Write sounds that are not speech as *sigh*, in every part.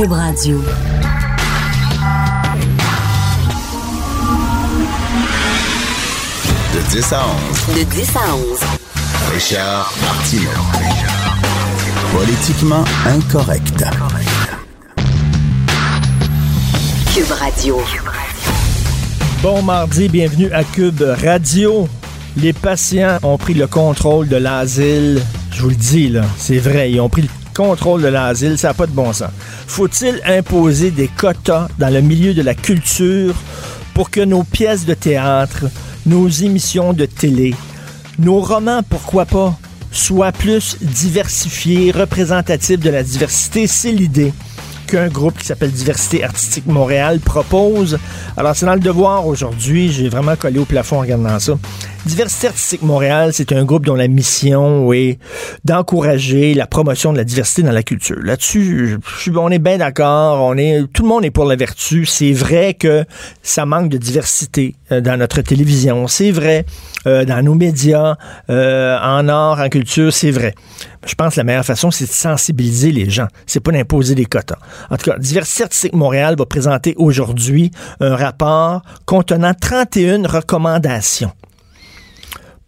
Cube Radio. De 10 à 11. De 10 à 11. Richard Martineau. Politiquement incorrect. Cube Radio. Bon mardi, bienvenue à Cube Radio. Les patients ont pris le contrôle de l'asile. Je vous le dis, là, c'est vrai, ils ont pris le contrôle de l'asile, ça n'a pas de bon sens. Faut-il imposer des quotas dans le milieu de la culture pour que nos pièces de théâtre, nos émissions de télé, nos romans, pourquoi pas, soient plus diversifiés, représentatifs de la diversité? C'est l'idée qu'un groupe qui s'appelle Diversité Artistique Montréal propose. Alors, c'est dans le devoir aujourd'hui. J'ai vraiment collé au plafond en regardant ça. Diversité Artistique Montréal, c'est un groupe dont la mission est d'encourager la promotion de la diversité dans la culture. Là-dessus, on est bien d'accord. On est, tout le monde est pour la vertu. C'est vrai que ça manque de diversité euh, dans notre télévision. C'est vrai euh, dans nos médias, euh, en art, en culture. C'est vrai. Je pense que la meilleure façon, c'est de sensibiliser les gens. C'est pas d'imposer des quotas. En tout cas, Diversité Artistique Montréal va présenter aujourd'hui un rapport contenant 31 recommandations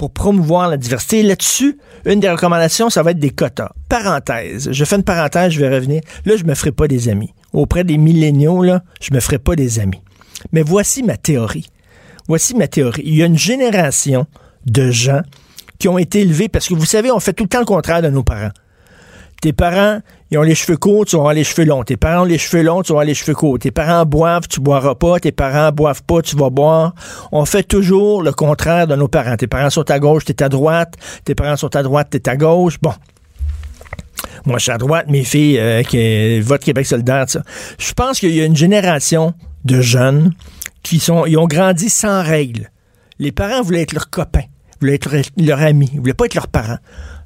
pour promouvoir la diversité. Là-dessus, une des recommandations, ça va être des quotas. Parenthèse. Je fais une parenthèse, je vais revenir. Là, je me ferai pas des amis. Auprès des milléniaux, là, je me ferai pas des amis. Mais voici ma théorie. Voici ma théorie. Il y a une génération de gens qui ont été élevés, parce que vous savez, on fait tout le temps le contraire de nos parents. Tes parents, ils ont les cheveux courts, tu auras les cheveux longs. Tes parents ont les cheveux longs, tu auras les cheveux courts. Tes parents boivent, tu boiras pas. Tes parents boivent pas, tu vas boire. On fait toujours le contraire de nos parents. Tes parents sont à gauche, t'es à droite. Tes parents sont à droite, t'es à gauche. Bon. Moi, je suis à droite, mes filles euh, qui Québec solidaire, ça. Je pense qu'il y a une génération de jeunes qui sont, ils ont grandi sans règles. Les parents voulaient être leurs copains, voulaient être leurs amis, ils voulaient pas être leurs parents.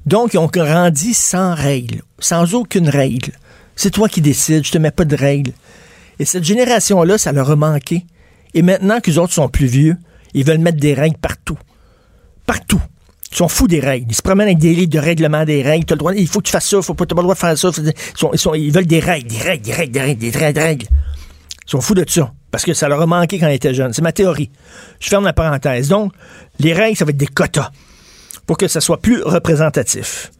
Donc, ils ont grandi sans règles, sans aucune règle. C'est toi qui décides, je te mets pas de règles. Et cette génération-là, ça leur a manqué. Et maintenant que les autres sont plus vieux, ils veulent mettre des règles partout. Partout. Ils sont fous des règles. Ils se promènent avec des livres de règlement des règles. le droit, il faut que tu fasses ça, faut pas, pas le droit de faire ça. Ils, sont, ils, veulent des règles, des règles, des règles, des règles, des règles. Ils sont fous de ça. Parce que ça leur a manqué quand ils étaient jeunes. C'est ma théorie. Je ferme la parenthèse. Donc, les règles, ça va être des quotas pour que ça soit plus représentatif.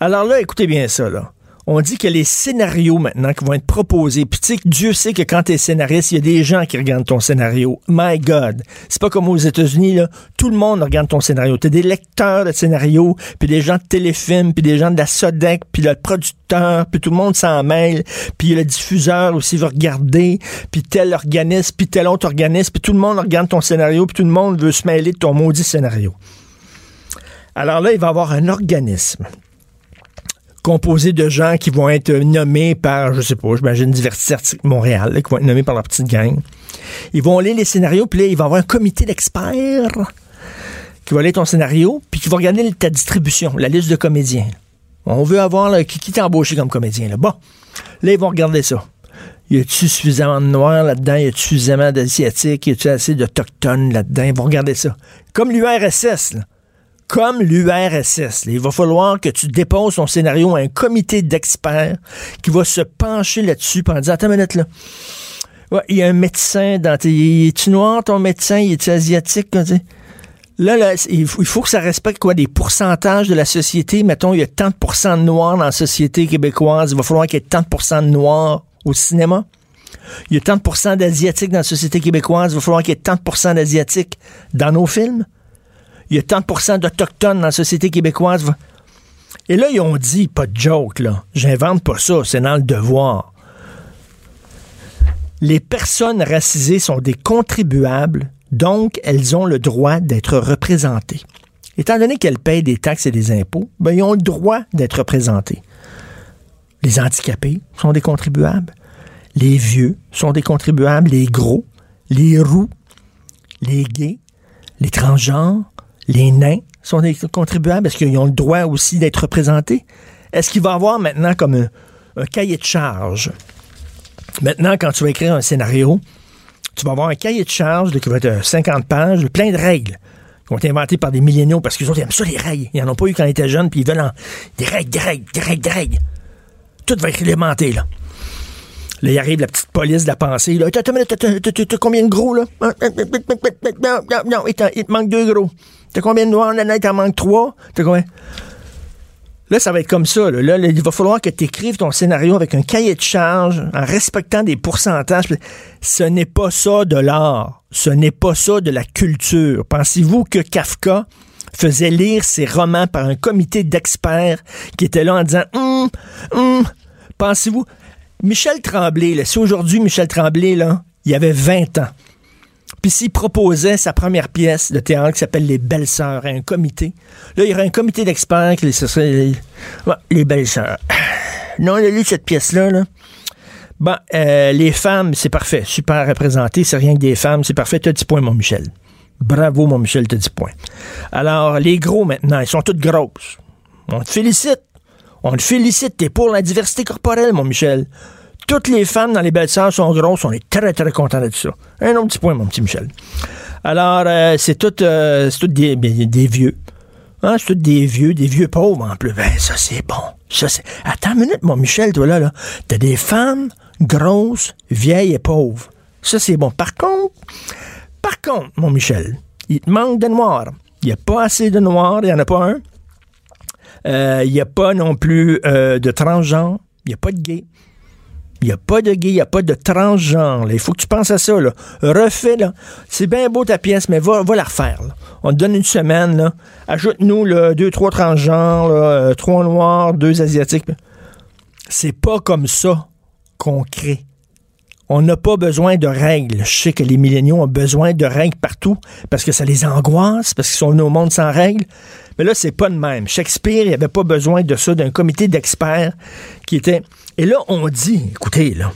Alors là, écoutez bien ça, là. On dit que les scénarios maintenant qui vont être proposés, puis tu sais, Dieu sait que quand tu es scénariste, il y a des gens qui regardent ton scénario. My God. C'est pas comme aux États-Unis, là. Tout le monde regarde ton scénario. Tu des lecteurs de scénarios, puis des gens de téléfilm, puis des gens de la Sodec, puis le producteur, puis tout le monde s'en mêle, puis le diffuseur aussi va regarder, puis tel organisme, puis tel autre organisme, puis tout le monde regarde ton scénario, puis tout le monde veut se mêler de ton maudit scénario. Alors là, il va y avoir un organisme composé de gens qui vont être nommés par, je sais pas, j'imagine Diversité Montréal, qui vont être nommés par leur petite gang. Ils vont lire les scénarios, puis là, il va y avoir un comité d'experts qui va lire ton scénario, puis qui va regarder ta distribution, la liste de comédiens. On veut avoir qui, qui t'a embauché comme comédien. Là? Bon, là, ils vont regarder ça. Y a-tu suffisamment de noirs là-dedans? Y a-tu suffisamment d'asiatiques? Y a-tu assez d'autochtones là-dedans? Ils vont regarder ça. Comme l'URSS, là comme l'URSS. Il va falloir que tu déposes ton scénario à un comité d'experts qui va se pencher là-dessus pour dire, attends une minute là. il y a un médecin dans tes... Es-tu noir, ton médecin? Es-tu asiatique? Là, là il, faut, que ça respecte quoi des pourcentages de la société? Mettons, il y a tant de de noirs dans la société québécoise. Il va falloir qu'il y ait tant de noirs au cinéma. Il y a tant de d'asiatiques dans la société québécoise. Il va falloir qu'il y ait tant de d'asiatiques dans nos films il y a tant d'Autochtones dans la société québécoise. Et là, ils ont dit, pas de joke, là. J'invente pas ça, c'est dans le devoir. Les personnes racisées sont des contribuables, donc elles ont le droit d'être représentées. Étant donné qu'elles payent des taxes et des impôts, ben, ils ont le droit d'être représentées. Les handicapés sont des contribuables. Les vieux sont des contribuables. Les gros, les roux, les gays, les transgenres, les nains sont des contribuables? Est-ce qu'ils ont le droit aussi d'être représentés? Est-ce qu'il va y avoir maintenant comme un, cahier de charge? Maintenant, quand tu vas écrire un scénario, tu vas avoir un cahier de charge qui va être 50 pages, plein de règles qui ont été inventées par des milléniaux parce qu'ils ont aiment ça les règles. Ils n'en ont pas eu quand ils étaient jeunes, puis ils veulent des règles, des règles, des règles, des règles. Tout va être réglementé, là. Là, il arrive la petite police de la pensée. Là, T'as- combien de gros, là? Non, il te manque deux gros. T'as combien de noirs? Il t'en manque trois? T'as combien? Là, ça va être comme ça. Là, Là, là, il va falloir que tu écrives ton scénario avec un cahier de charge en respectant des pourcentages. Ce n'est pas ça de l'art. Ce n'est pas ça de la culture. Pensez-vous que Kafka faisait lire ses romans par un comité d'experts qui était là en disant Hum, hum. Pensez-vous. Michel Tremblay, là, si aujourd'hui Michel Tremblay, là, il avait 20 ans. Puis s'il proposait sa première pièce de théâtre qui s'appelle Les Belles Sœurs à un comité, là, il y aurait un comité d'experts qui les, les Belles Sœurs. *sighs* Non, il a lu cette pièce-là, là. Bon, euh, les femmes, c'est parfait. Super représenté. C'est rien que des femmes. C'est parfait. T'as 10 points, mon Michel. Bravo, mon Michel, t'as 10 points. Alors, les gros, maintenant, ils sont toutes grosses. On te félicite. On te félicite. T'es pour la diversité corporelle, mon Michel. Toutes les femmes dans les belles sœurs sont grosses. On est très, très contents de ça. Un autre petit point, mon petit Michel. Alors, euh, c'est tout, euh, tout des, vieux. Hein, c'est tout des vieux, des vieux pauvres en plus. Ben, ça, c'est bon. Ça. Attends une minute, mon Michel, toi, là, là. T'as des femmes grosses, vieilles et pauvres. Ça, c'est bon. Par contre, par contre, mon Michel, il te manque de noirs. Il n'y a pas assez de noirs, il n'y en a pas un. Euh, Il n'y a pas non plus de transgenre. Il n'y a pas de gay. Il n'y a pas de gay, il n'y a pas de transgenre. Il faut que tu penses à ça. Là. Refais, là. C'est bien beau ta pièce, mais va, va la refaire. On te donne une semaine. Ajoute-nous deux, trois transgenres, euh, trois noirs, deux asiatiques. C'est pas comme ça qu'on crée. On n'a pas besoin de règles. Je sais que les milléniaux ont besoin de règles partout parce que ça les angoisse, parce qu'ils sont venus au monde sans règles. Mais là, c'est pas de même. Shakespeare, il n'y avait pas besoin de ça, d'un comité d'experts qui était. Et là, on dit, écoutez, là,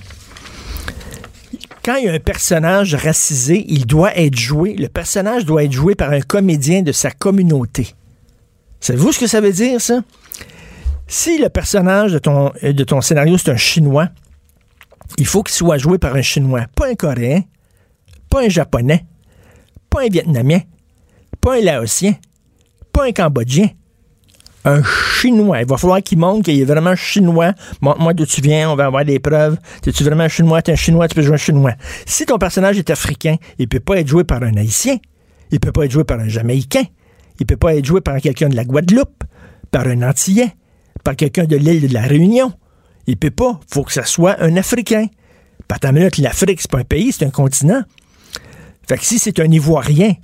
quand il y a un personnage racisé, il doit être joué, le personnage doit être joué par un comédien de sa communauté. Savez-vous ce que ça veut dire, ça? Si le personnage de ton, euh, de ton scénario, c'est un Chinois, il faut qu'il soit joué par un Chinois, pas un Coréen, pas un Japonais, pas un Vietnamien, pas un Laotien, pas un Cambodgien, un Chinois. Il va falloir qu'il montre qu'il est vraiment Chinois. Montre-moi d'où tu viens, on va avoir des preuves. Es-tu vraiment Chinois? T'es un Chinois, tu peux jouer un Chinois. Si ton personnage est africain, il peut pas être joué par un Haïtien, il peut pas être joué par un Jamaïcain, il peut pas être joué par quelqu'un de la Guadeloupe, par un Antillais, par quelqu'un de l'île de la Réunion. Il peut pas. faut que ça soit un Africain. Par ta minute, l'Afrique, c'est pas un pays, c'est un continent. Fait que si c'est un Ivoirien,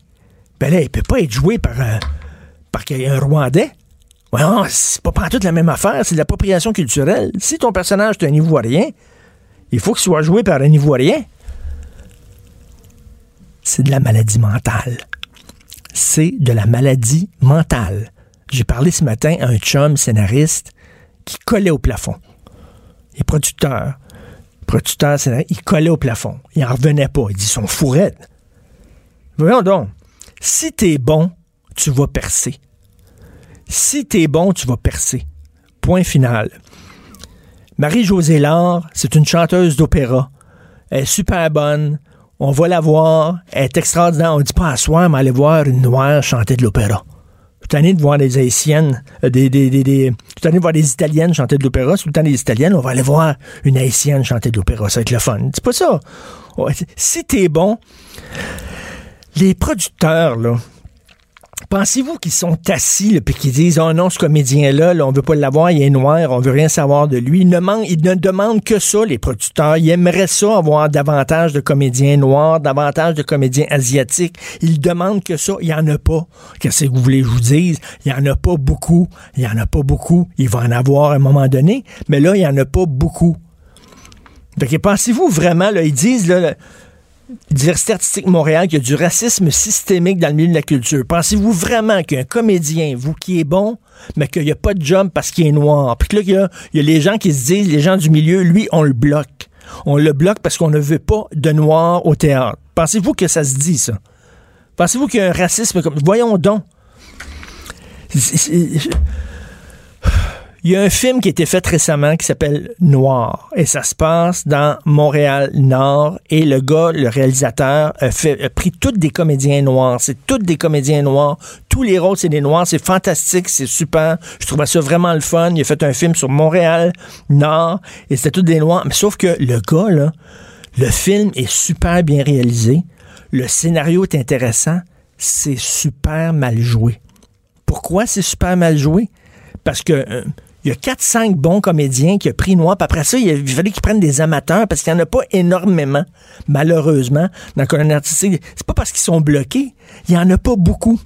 ben là, il peut pas être joué par un, par un Rwandais. Non, c'est pas toute la même affaire, c'est de l'appropriation culturelle. Si ton personnage est un Ivoirien, il faut qu'il soit joué par un Ivoirien. C'est de la maladie mentale. C'est de la maladie mentale. J'ai parlé ce matin à un chum scénariste qui collait au plafond. Les producteurs, producteurs, scénaristes, ils collaient au plafond. Ils en revenaient pas. Ils disent, ils sont fourrettes. Voyons donc. Si t'es bon, tu vas percer. Si t'es bon, tu vas percer. Point final. Marie-Josée Laure, c'est une chanteuse d'opéra. Elle est super bonne. On va la voir. Elle est extraordinaire. On dit pas à soir, mais aller voir une noire chanter de l'opéra. Je suis tanné de voir des haïtiennes, euh, des, des, des, de voir des italiennes chanter de l'opéra. Tout le temps des italiennes. On va aller voir une haïtienne chanter de l'opéra. Ça va être le fun. C'est pas ça. Si t'es bon, les producteurs, là, Pensez-vous qu'ils sont assis et qu'ils disent Oh non, ce comédien-là, là, on veut pas l'avoir, il est noir, on veut rien savoir de lui. Ils ne, ne demandent que ça, les producteurs. Ils aimeraient ça, avoir davantage de comédiens noirs, davantage de comédiens asiatiques. Ils demandent que ça. Il n'y en a pas. Qu'est-ce que vous voulez que je vous dise? Il n'y en a pas beaucoup. Il n'y en a pas beaucoup. Il va en avoir à un moment donné, mais là, il n'y en a pas beaucoup. Que pensez-vous vraiment, là, ils disent, là, Diversité artistique Montréal, qu'il y a du racisme systémique dans le milieu de la culture. Pensez-vous vraiment qu'un comédien, vous qui est bon, mais qu'il n'y a pas de job parce qu'il est noir, puis que là, il y, a, les gens qui se disent, les gens du milieu, lui, on le bloque. On le bloque parce qu'on ne veut pas de noir au théâtre. Pensez-vous que ça se dit, ça? Pensez-vous qu'il y a un racisme comme... Voyons donc. Il y a un film qui a été fait récemment qui s'appelle Noir et ça se passe dans Montréal-Nord et le gars, le réalisateur, a, pris toutes des comédiens noirs. C'est toutes des comédiens noirs. Tous les rôles, c'est des noirs. C'est fantastique, c'est super. Je trouvais ça vraiment le fun. Il a fait un film sur Montréal-Nord et c'était tous des noirs. Mais sauf que le gars, là, le film est super bien réalisé. Le scénario est intéressant. C'est super mal joué. Pourquoi c'est super mal joué? Parce que euh, il y a 4-5 bons comédiens qui ont pris noir. Puis après ça, il, fallait qu'ils prennent des amateurs parce qu'il n'y en a pas énormément, malheureusement, dans le colonne artistique. C'est pas parce qu'ils sont bloqués. Il n'y en a pas beaucoup.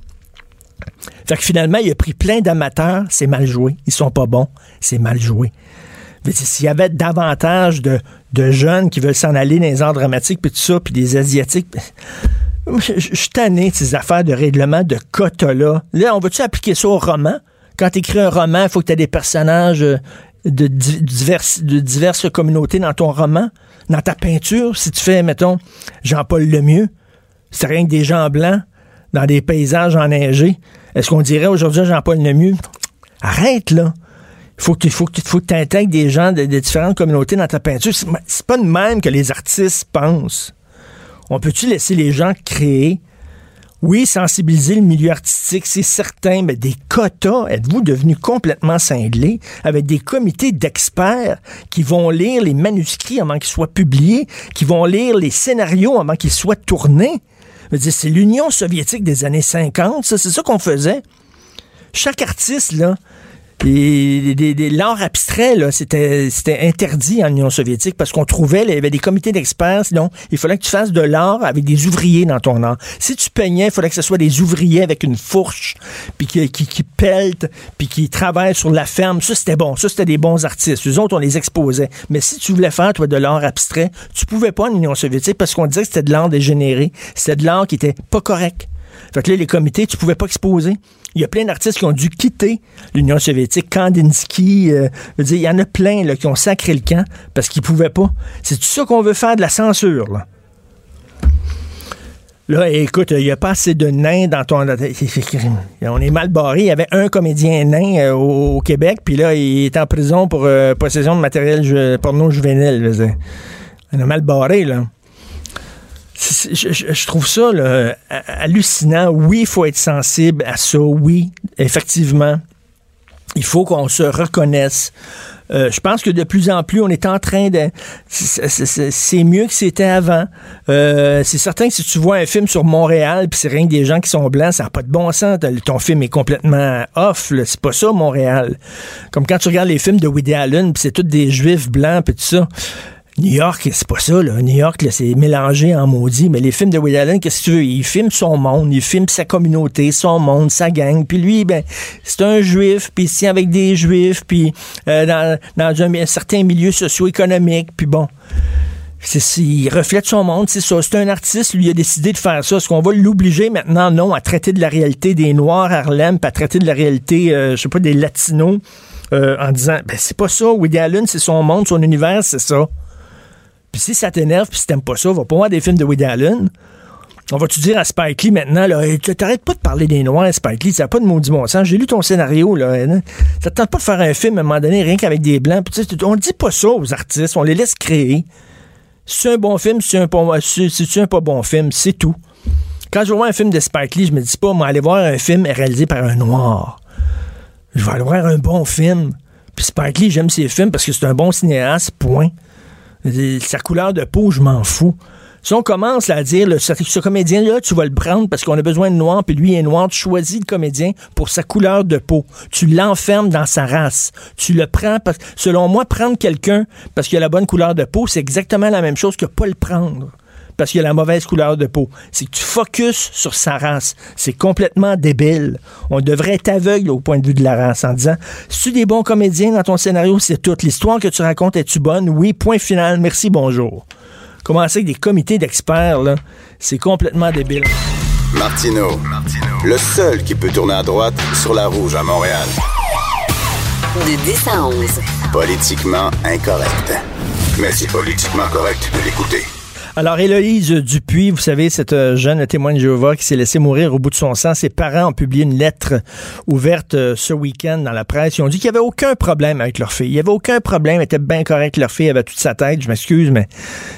Fait que finalement, il a pris plein d'amateurs. C'est mal joué. Ils sont pas bons. C'est mal joué. S'il y avait davantage de, jeunes qui veulent s'en aller dans les arts dramatiques, puis tout ça, puis des Asiatiques... *laughs* Je suis tanné ces affaires de règlement de quotas-là. Là, on va-tu appliquer ça au roman? Quand tu écris un roman, il faut que tu aies des personnages euh, de, diverses, communautés dans ton roman. Dans ta peinture, si tu fais, mettons, Jean-Paul Lemieux, c'est rien que des gens blancs dans des paysages enneigés. Est-ce qu'on dirait aujourd'hui Jean-Paul Lemieux? Arrête, là. Faut que, que, faut tu intègres des gens de, de, différentes communautés dans ta peinture. C'est pas de même que les artistes pensent. On peut-tu laisser les gens créer? Oui, sensibiliser le milieu artistique, c'est certain, mais des quotas, êtes-vous devenus complètement cinglés avec des comités d'experts qui vont lire les manuscrits avant qu'ils soient publiés, qui vont lire les scénarios avant qu'ils soient tournés? C'est l'Union soviétique des années 50, ça, c'est ça qu'on faisait. Chaque artiste, là, l'art abstrait, c'était, interdit en Union soviétique parce qu'on trouvait, il y avait des comités d'experts, sinon, il fallait que tu fasses de l'art avec des ouvriers dans ton art. Si tu peignais, il fallait que ce soit des ouvriers avec une fourche, puis qui, qui, qui puis qui travaillent sur la ferme. Ça, c'était bon. Ça, c'était des bons artistes. Les autres, on les exposait. Mais si tu voulais faire, toi, de l'art abstrait, tu pouvais pas en Union soviétique parce qu'on disait que c'était de l'art dégénéré. C'était de l'art qui était pas correct. Fait que là, les comités, tu pouvais pas exposer. Il y a plein d'artistes qui ont dû quitter l'Union soviétique. Kandinsky, euh, il y en a plein qui ont sacré le camp parce qu'ils pouvaient pas. C'est tout ça qu'on veut faire de la censure. Là. Là, écoute, il n'y a pas assez de nains dans ton. *laughs* On est mal barré. Il y avait un comédien nain euh, au, Québec, puis là, il est en prison pour euh, possession de matériel porno juvénile. On est mal barré, là je, trouve ça hallucinant. Oui, il faut être sensible à ça. Oui, effectivement. Il faut qu'on se reconnaisse. Euh, je pense que de plus en plus, on est en train de... C'est mieux que c'était avant. Euh, c'est certain que si tu vois un film sur Montréal, puis c'est rien que des gens qui sont blancs, ça n'a pas de bon sens. Ton film est complètement off. C'est pas ça, Montréal. Comme quand tu regardes les films de Woody Allen, puis c'est tous des juifs blancs, puis tout ça. New York, c'est pas ça, là. New York, c'est mélangé en maudit. Mais les films de Woody Allen, qu'est-ce que tu veux? Il filme son monde, il filme sa communauté, son monde, sa gang. Puis lui, ben, c'est un juif, puis il tient avec des juifs, puis euh, dans, dans un, certain milieu socio-économique, puis bon. il reflète son monde, c'est ça. C'est un artiste, lui a décidé de faire ça. Est-ce qu'on va l'obliger maintenant, non, à traiter de la réalité des Noirs à Harlem, puis à traiter de la réalité, euh, je sais pas, des Latinos, euh, en disant, ben c'est pas ça. Woody Allen, c'est son monde, son univers, c'est ça. Puis si ça t'énerve, puis si t'aimes pas ça, va pas voir des films de Woody Allen. On va-tu dire à Spike Lee maintenant, là, t'arrêtes pas de parler des Noirs, Spike Lee, ça n'a pas de maudit bon sens. J'ai lu ton scénario, là. Hein. Ça te tente pas de faire un film à un moment donné, rien qu'avec des Blancs. on dit pas ça aux artistes, on les laisse créer. C'est un bon film, c'est un, si un pas bon film, c'est tout. Quand je vois un film de Spike Lee, je me dis pas, moi, aller voir un film réalisé par un Noir. Je vais aller voir un bon film. Puis Spike Lee, j'aime ses films parce que c'est un bon cinéaste, point. Sa couleur de peau, je m'en fous. Si on commence à dire, ce, comédien-là, tu vas le prendre parce qu'on a besoin de noir, puis lui est noir, tu choisis le comédien pour sa couleur de peau. Tu l'enfermes dans sa race. Tu le prends parce selon moi, prendre quelqu'un parce qu'il a la bonne couleur de peau, c'est exactement la même chose que pas le prendre parce qu'il a la mauvaise couleur de peau. C'est que tu focuses sur sa race. C'est complètement débile. On devrait être aveugle au point de vue de la race en disant, si tu des bons comédiens dans ton scénario, c'est toute l'histoire que tu racontes, es-tu bonne? Oui, point final, merci, bonjour. Commencer avec des comités d'experts, là, c'est complètement débile. Martino, le seul qui peut tourner à droite sur la rouge à Montréal. De 10 à 11. Politiquement incorrect. Mais c'est politiquement correct de l'écouter. Alors, Héloïse Dupuis, vous savez, cette euh, jeune témoin de Jéhovah qui s'est laissé mourir au bout de son sang, ses parents ont publié une lettre ouverte euh, ce week-end dans la presse. Ils ont dit qu'il n'y avait aucun problème avec leur fille. Il n'y avait aucun problème, elle était bien correcte, leur fille avait toute sa tête. Je m'excuse, mais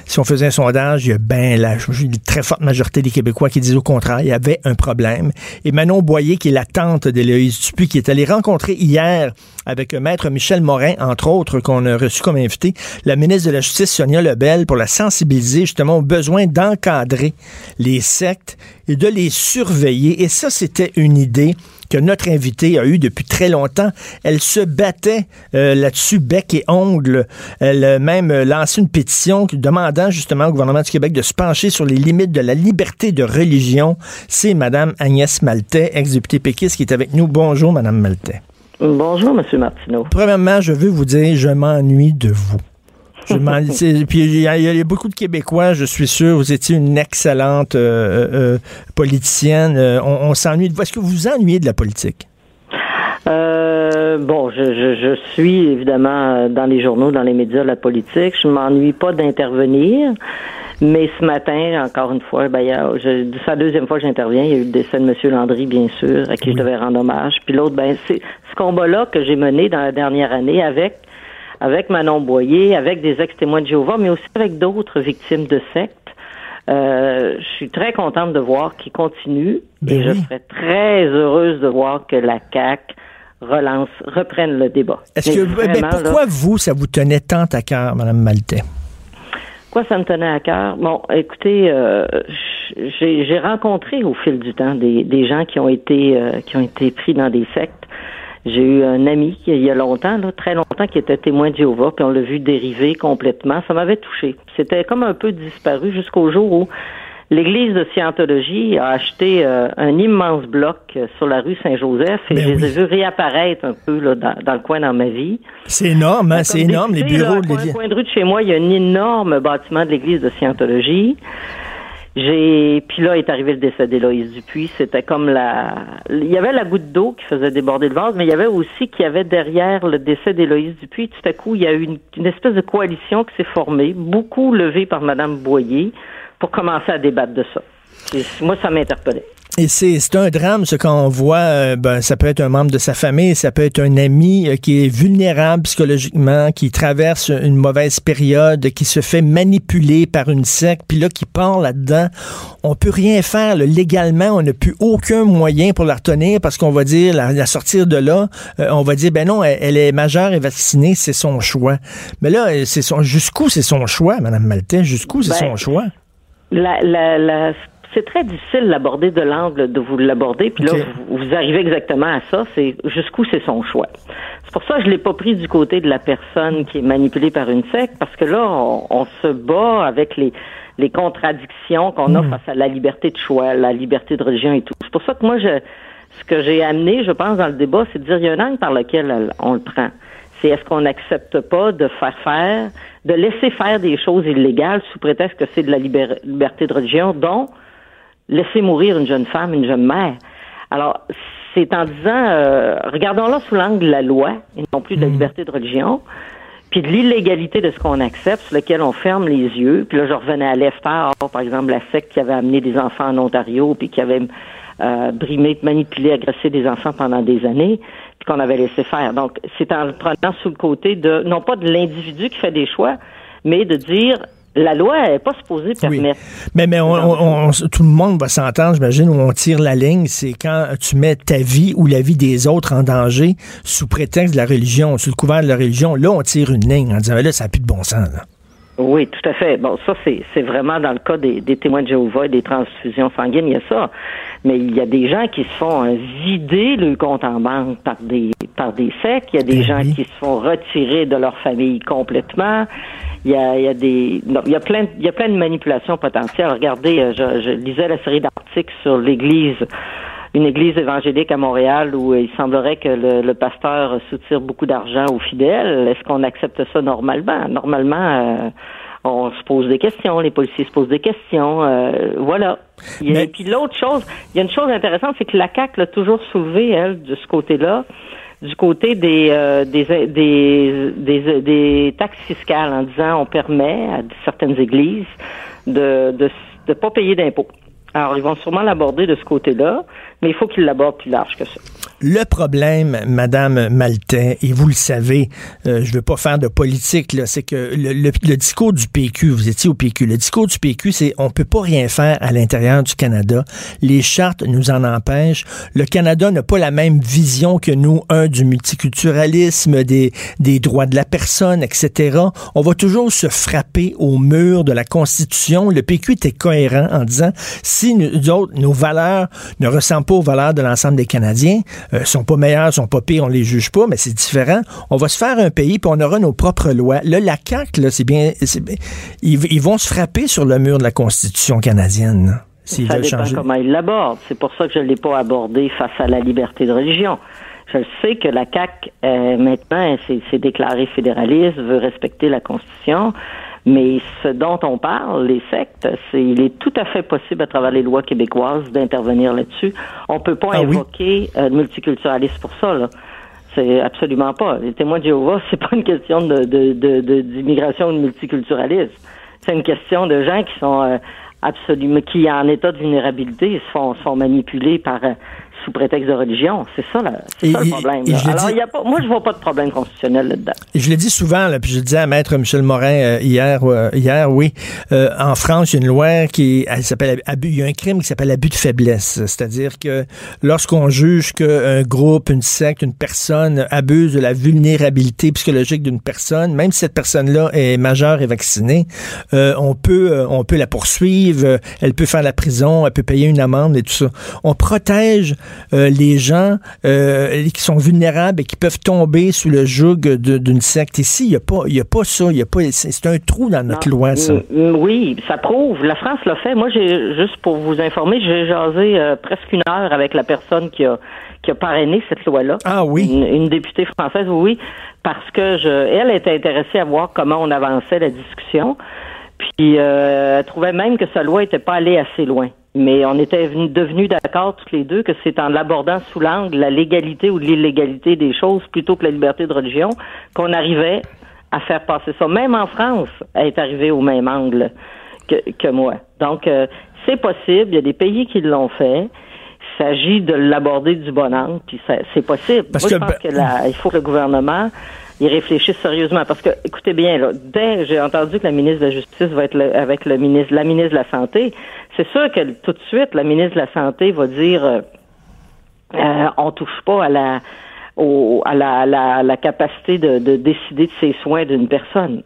si on faisait un sondage, il y a bien la, une très forte majorité des Québécois qui disent au contraire, il y avait un problème. Et Manon Boyer, qui est la tante d'Héloïse Dupuis, qui est allée rencontrer hier avec Maître Michel Morin, entre autres, qu'on a reçu comme invité, la ministre de la Justice, Sonia Lebel, pour la sensibiliser justement au besoin d'encadrer les sectes et de les surveiller. Et ça, c'était une idée que notre invité a eue depuis très longtemps. Elle se battait euh, là-dessus, bec et ongle. Elle a même lancé une pétition demandant justement au gouvernement du Québec de se pencher sur les limites de la liberté de religion. C'est Mme Agnès Maltais, ex-députée péquiste, qui est avec nous. Bonjour, Mme Maltais. Bonjour, M. Martineau. Premièrement, je veux vous dire, je m'ennuie de vous. Je *laughs* puis il y, a beaucoup de Québécois, je suis sûr, vous étiez une excellente euh, euh, politicienne. Euh, on, s'ennuie de vous. Est-ce que vous vous ennuyez de la politique? Bon, je, je, suis évidemment dans les journaux, dans les médias, la politique. Je m'ennuie pas d'intervenir. Mais ce matin, encore une fois, ben, c'est la deuxième fois que j'interviens. Il y a eu le décès de M. Landry, bien sûr, à qui je devais rendre hommage. Puis l'autre, ben, c'est ce combat-là que j'ai mené dans la dernière année avec avec Manon Boyer, avec des ex-témoins de Jéhovah, mais aussi avec d'autres victimes de sectes. Euh, je suis très contente de voir qu'il continue ben et je serais très heureuse de voir que la CAC relance, reprenne le débat. Est-ce que ben, pourquoi vous ça vous tenait tant à cœur, Madame Maltais? Quoi ça me tenait à cœur? Bon, écoutez, euh, j'ai rencontré au fil du temps des, des gens qui ont été euh, qui ont été pris dans des sectes. J'ai eu un ami qui, il y a longtemps, là, très longtemps, qui était témoin de Jéhovah, puis on l'a vu dériver complètement. Ça m'avait touché. C'était comme un peu disparu jusqu'au jour où l'Église de Scientologie a acheté euh, un immense bloc sur la rue Saint-Joseph et ben je les ai vus réapparaître un peu là, dans, le coin dans ma vie. C'est énorme, hein, c'est énorme, les bureaux de l'Église. coin de rue de chez moi, il y a un énorme bâtiment de l'Église de Scientologie. J'ai puis là est arrivé le décès d'Éloïse Dupuis. C'était comme la, il y avait la goutte d'eau qui faisait déborder le vase, mais il y avait aussi qu'il y avait derrière le décès d'Éloïse Dupuis. Tout à coup, il y a eu une, espèce de coalition qui s'est formée, beaucoup levée par Madame Boyer, pour commencer à débattre de ça. moi, ça m'interpellait. Et c'est un drame, ce qu'on voit, euh, ben, ça peut être un membre de sa famille, ça peut être un ami euh, qui est vulnérable psychologiquement, qui traverse une mauvaise période, qui se fait manipuler par une secte, puis là, qui part là-dedans. On peut rien faire légalement, on n'a plus aucun moyen pour la retenir parce qu'on va dire, la, sortir de là, euh, on va dire, ben non, elle, est majeure et vaccinée, c'est son choix. Mais là, c'est son jusqu'où c'est son choix, Madame Maltais, jusqu'où c'est ben, son choix? La, la, la c'est très difficile l'aborder de l'angle de vous l'aborder, puis là, vous, arrivez exactement à ça, c'est jusqu'où c'est son choix. C'est pour ça que je l'ai pas pris du côté de la personne qui est manipulée par une secte, parce que là, on, se bat avec les, les contradictions qu'on a hmm. face à la liberté de choix, la liberté de religion et tout. C'est pour ça que moi, je, ce que j'ai amené, je pense, dans le débat, c'est de dire, il y a un angle par lequel on le prend. C'est est-ce qu'on n'accepte pas de faire faire, de laisser faire des choses illégales sous prétexte que c'est de la liberté de religion, dont laisser mourir une jeune femme, une jeune mère? Alors, c'est en disant, euh, regardons-la sous l'angle de la loi, et non plus de la hmm. liberté de religion, puis de l'illégalité de ce qu'on accepte, sur lequel on ferme les yeux. Puis là, je revenais à l'EFTAR, par exemple, la secte qui avait amené des enfants en Ontario, puis qui avait euh, brimé, manipulé, agressé des enfants pendant des années, qu'on avait laissé faire. Donc, c'est en le prenant sous le côté de, non pas de l'individu qui fait des choix, mais de dire la loi n'est pas supposée permettre. Mais, mais tout le monde va s'entendre, j'imagine, où on tire la ligne, c'est quand tu mets ta vie ou la vie des autres en danger sous prétexte de la religion, sous le couvert de la religion. Là, on tire une ligne en disant, là, ça n'a plus de bon sens. Oui, tout à fait. Bon, ça, c'est vraiment dans le cas des, témoins de Jéhovah et des transfusions sanguines, il y a ça. Mais il y a des gens qui se font vider le compte en banque par des par des sectes. Il y a des ben gens qui se font retirer de leur famille complètement. Il y a, il y a des, il y a plein, il y a plein de manipulations potentielles. Regardez, euh, je, je lisais la série d'articles sur l'Église, une Église évangélique à Montréal où il semblerait que le, le pasteur soutire beaucoup d'argent aux fidèles. Est-ce qu'on accepte ça normalement? Normalement. Euh, on se pose des questions, les policiers se posent des questions, euh, voilà. Et puis l'autre chose, il y a une chose intéressante, c'est que la CAC l'a toujours soulevé, elle, de ce côté-là, du côté des, euh, des, des, des, des, taxes fiscales en disant on permet à certaines églises de de ne pas payer d'impôts. Alors, ils vont sûrement l'aborder de ce côté-là, mais il faut qu'ils l'abordent plus large que ça. Le problème, Madame Maltais, et vous le savez, euh, je veux pas faire de politique, c'est que le, discours du PQ, vous étiez au PQ, le discours du PQ, c'est on peut pas rien faire à l'intérieur du Canada. Les chartes nous en empêchent. Le Canada n'a pas la même vision que nous, un du multiculturalisme, des, des droits de la personne, etc. On va toujours se frapper au mur de la Constitution. Le PQ était cohérent en disant si nous autres, nos valeurs ne ressemblent pas aux valeurs de l'ensemble des Canadiens, euh, sont pas meilleurs, sont pas pires, on les juge pas, mais c'est différent. On va se faire un pays, puis on aura nos propres lois. Là, la CAQ, là, c'est bien, ils, vont se frapper sur le mur de la Constitution canadienne. Ça dépend changer. comment ils l'abordent. C'est pour ça que je ne l'ai pas abordé face à la liberté de religion. Je sais que la CAQ, euh, maintenant, s'est déclarée fédéraliste, veut respecter la Constitution. Mais ce dont on parle, les sectes, c'est il est tout à fait possible à travers les lois québécoises d'intervenir là-dessus. On peut pas ah invoquer le euh, multiculturalisme pour ça. Là. C'est absolument pas. Les témoins de Jéhovah, *laughs* c'est pas une question de, d'immigration ou de multiculturalisme. C'est une question de gens qui sont euh, absolument qui en état de vulnérabilité se font sont manipulés par euh, sous prétexte de religion. C'est ça, le problème. Alors, y a pas, moi, je vois pas de problème constitutionnel là-dedans. Je le dis souvent, là, puis je le disais à Maître Michel Morin euh, hier, euh, hier, oui. Euh, en France, il y a une loi qui elle s'appelle abus. Il y a un crime qui s'appelle abus de faiblesse. C'est-à-dire que lorsqu'on juge qu'un groupe, une secte, une personne abuse de la vulnérabilité psychologique d'une personne, même si cette personne-là est majeure et vaccinée, on peut, on peut la poursuivre. Elle peut faire la prison, elle peut payer une amende et tout ça. On protège euh, les gens euh, qui sont vulnérables et qui peuvent tomber sous le joug d'une secte. Ici, il n'y a, pas, a pas ça. Y a pas, c'est un trou dans notre loi, ça. Mm, mm, oui, ça prouve. La France l'a fait. Moi, j'ai juste pour vous informer, j'ai jasé euh, presque une heure avec la personne qui a qui a parrainé cette loi-là. Ah oui. Une, députée française, oui, parce que je, elle était intéressée à voir comment on avançait la discussion. Puis elle trouvait même que sa loi n'était pas allée assez loin. Mais on était devenus d'accord toutes les deux que c'est en l'abordant sous l'angle la légalité ou l'illégalité des choses plutôt que la liberté de religion qu'on arrivait à faire passer ça. Même en France, elle est arrivée au même angle que, que moi. Donc, euh, c'est possible. Il y a des pays qui l'ont fait. Il s'agit de l'aborder du bon angle, puis c'est possible. Parce moi, je pense que il faut que le gouvernement ils réfléchissent sérieusement. Parce que, écoutez bien, là, dès j'ai entendu que la ministre de la Justice va être avec le ministre, la ministre de la Santé, c'est sûr que tout de suite, la ministre de la Santé va dire euh, euh on touche pas à la au, à la, la, la capacité de, de décider de ses soins d'une personne.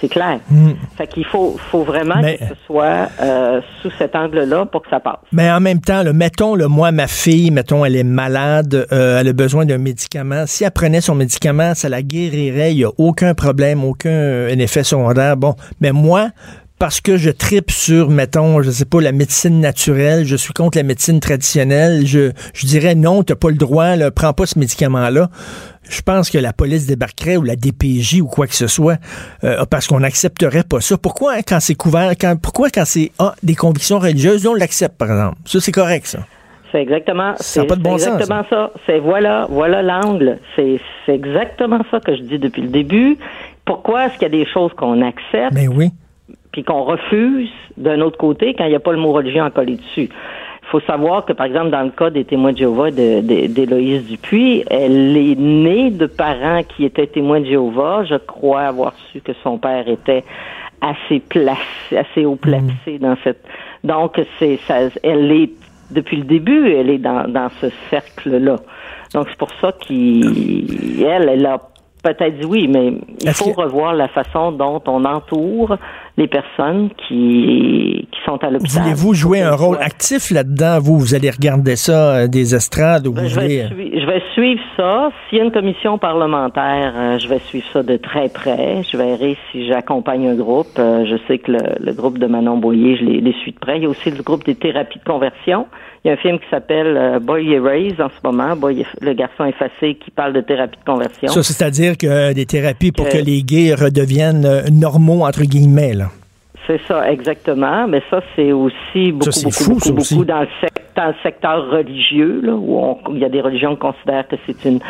C'est clair. Hmm. Fait qu'il faut, faut vraiment que ce soit euh, sous cet angle-là pour que ça passe. Mais en même temps, le mettons, le, moi, ma fille, mettons, elle est malade, euh, elle a besoin d'un médicament. Si elle prenait son médicament, ça la guérirait, il n'y a aucun problème, aucun euh, effet secondaire. Bon, mais moi, parce que je tripe sur, mettons, je sais pas, la médecine naturelle, je suis contre la médecine traditionnelle, je, je dirais non, t'as pas le droit, là, prends pas ce médicament-là je pense que la police débarquerait ou la DPJ ou quoi que ce soit euh, parce qu'on n'accepterait pas ça. Pourquoi hein, quand c'est couvert, quand, pourquoi quand c'est ah, des convictions religieuses, on l'accepte par exemple? Ça, c'est correct, ça. C'est exactement, ça pas de bon exactement ça. C'est voilà, voilà l'angle. C'est exactement ça que je dis depuis le début. Pourquoi est-ce qu'il y a des choses qu'on accepte? Mais ben oui. Puis qu'on refuse d'un autre côté quand il n'y a pas le mot religion à coller dessus. Il faut savoir que, par exemple, dans le cas des témoins de Jéhovah d'Éloïse Dupuis, elle est née de parents qui étaient témoins de Jéhovah. Je crois avoir su que son père était assez placé, assez haut placé mm. dans cette. Donc, c'est ça, elle est depuis le début, elle est dans, dans ce cercle-là. Donc, c'est pour ça qu'elle, elle a peut-être dit oui, mais il faut revoir la façon dont on entoure les personnes qui, qui sont à l'hôpital. Voulez-vous jouer un rôle actif là-dedans? Vous, vous allez regarder ça euh, des estrades? Ou ben, je, vais je, vais suivre ça. S'il y a une commission parlementaire, euh, je vais suivre ça de très près. Je verrai si j'accompagne un groupe. Euh, je sais que le, groupe de Manon Boyer, je les, les, suis de près. Il y a aussi le groupe des thérapies de conversion. Il y a un film qui s'appelle Boy Erased en ce moment, Boy, le garçon effacé, qui parle de thérapie de conversion. Ça, c'est-à-dire que des thérapies pour que les gays redeviennent normaux, entre guillemets, là. C'est ça, exactement. Mais ça, c'est aussi beaucoup, beaucoup, beaucoup, dans, le secteur, secteur religieux, là, où il y a des religions qui considèrent que c'est une,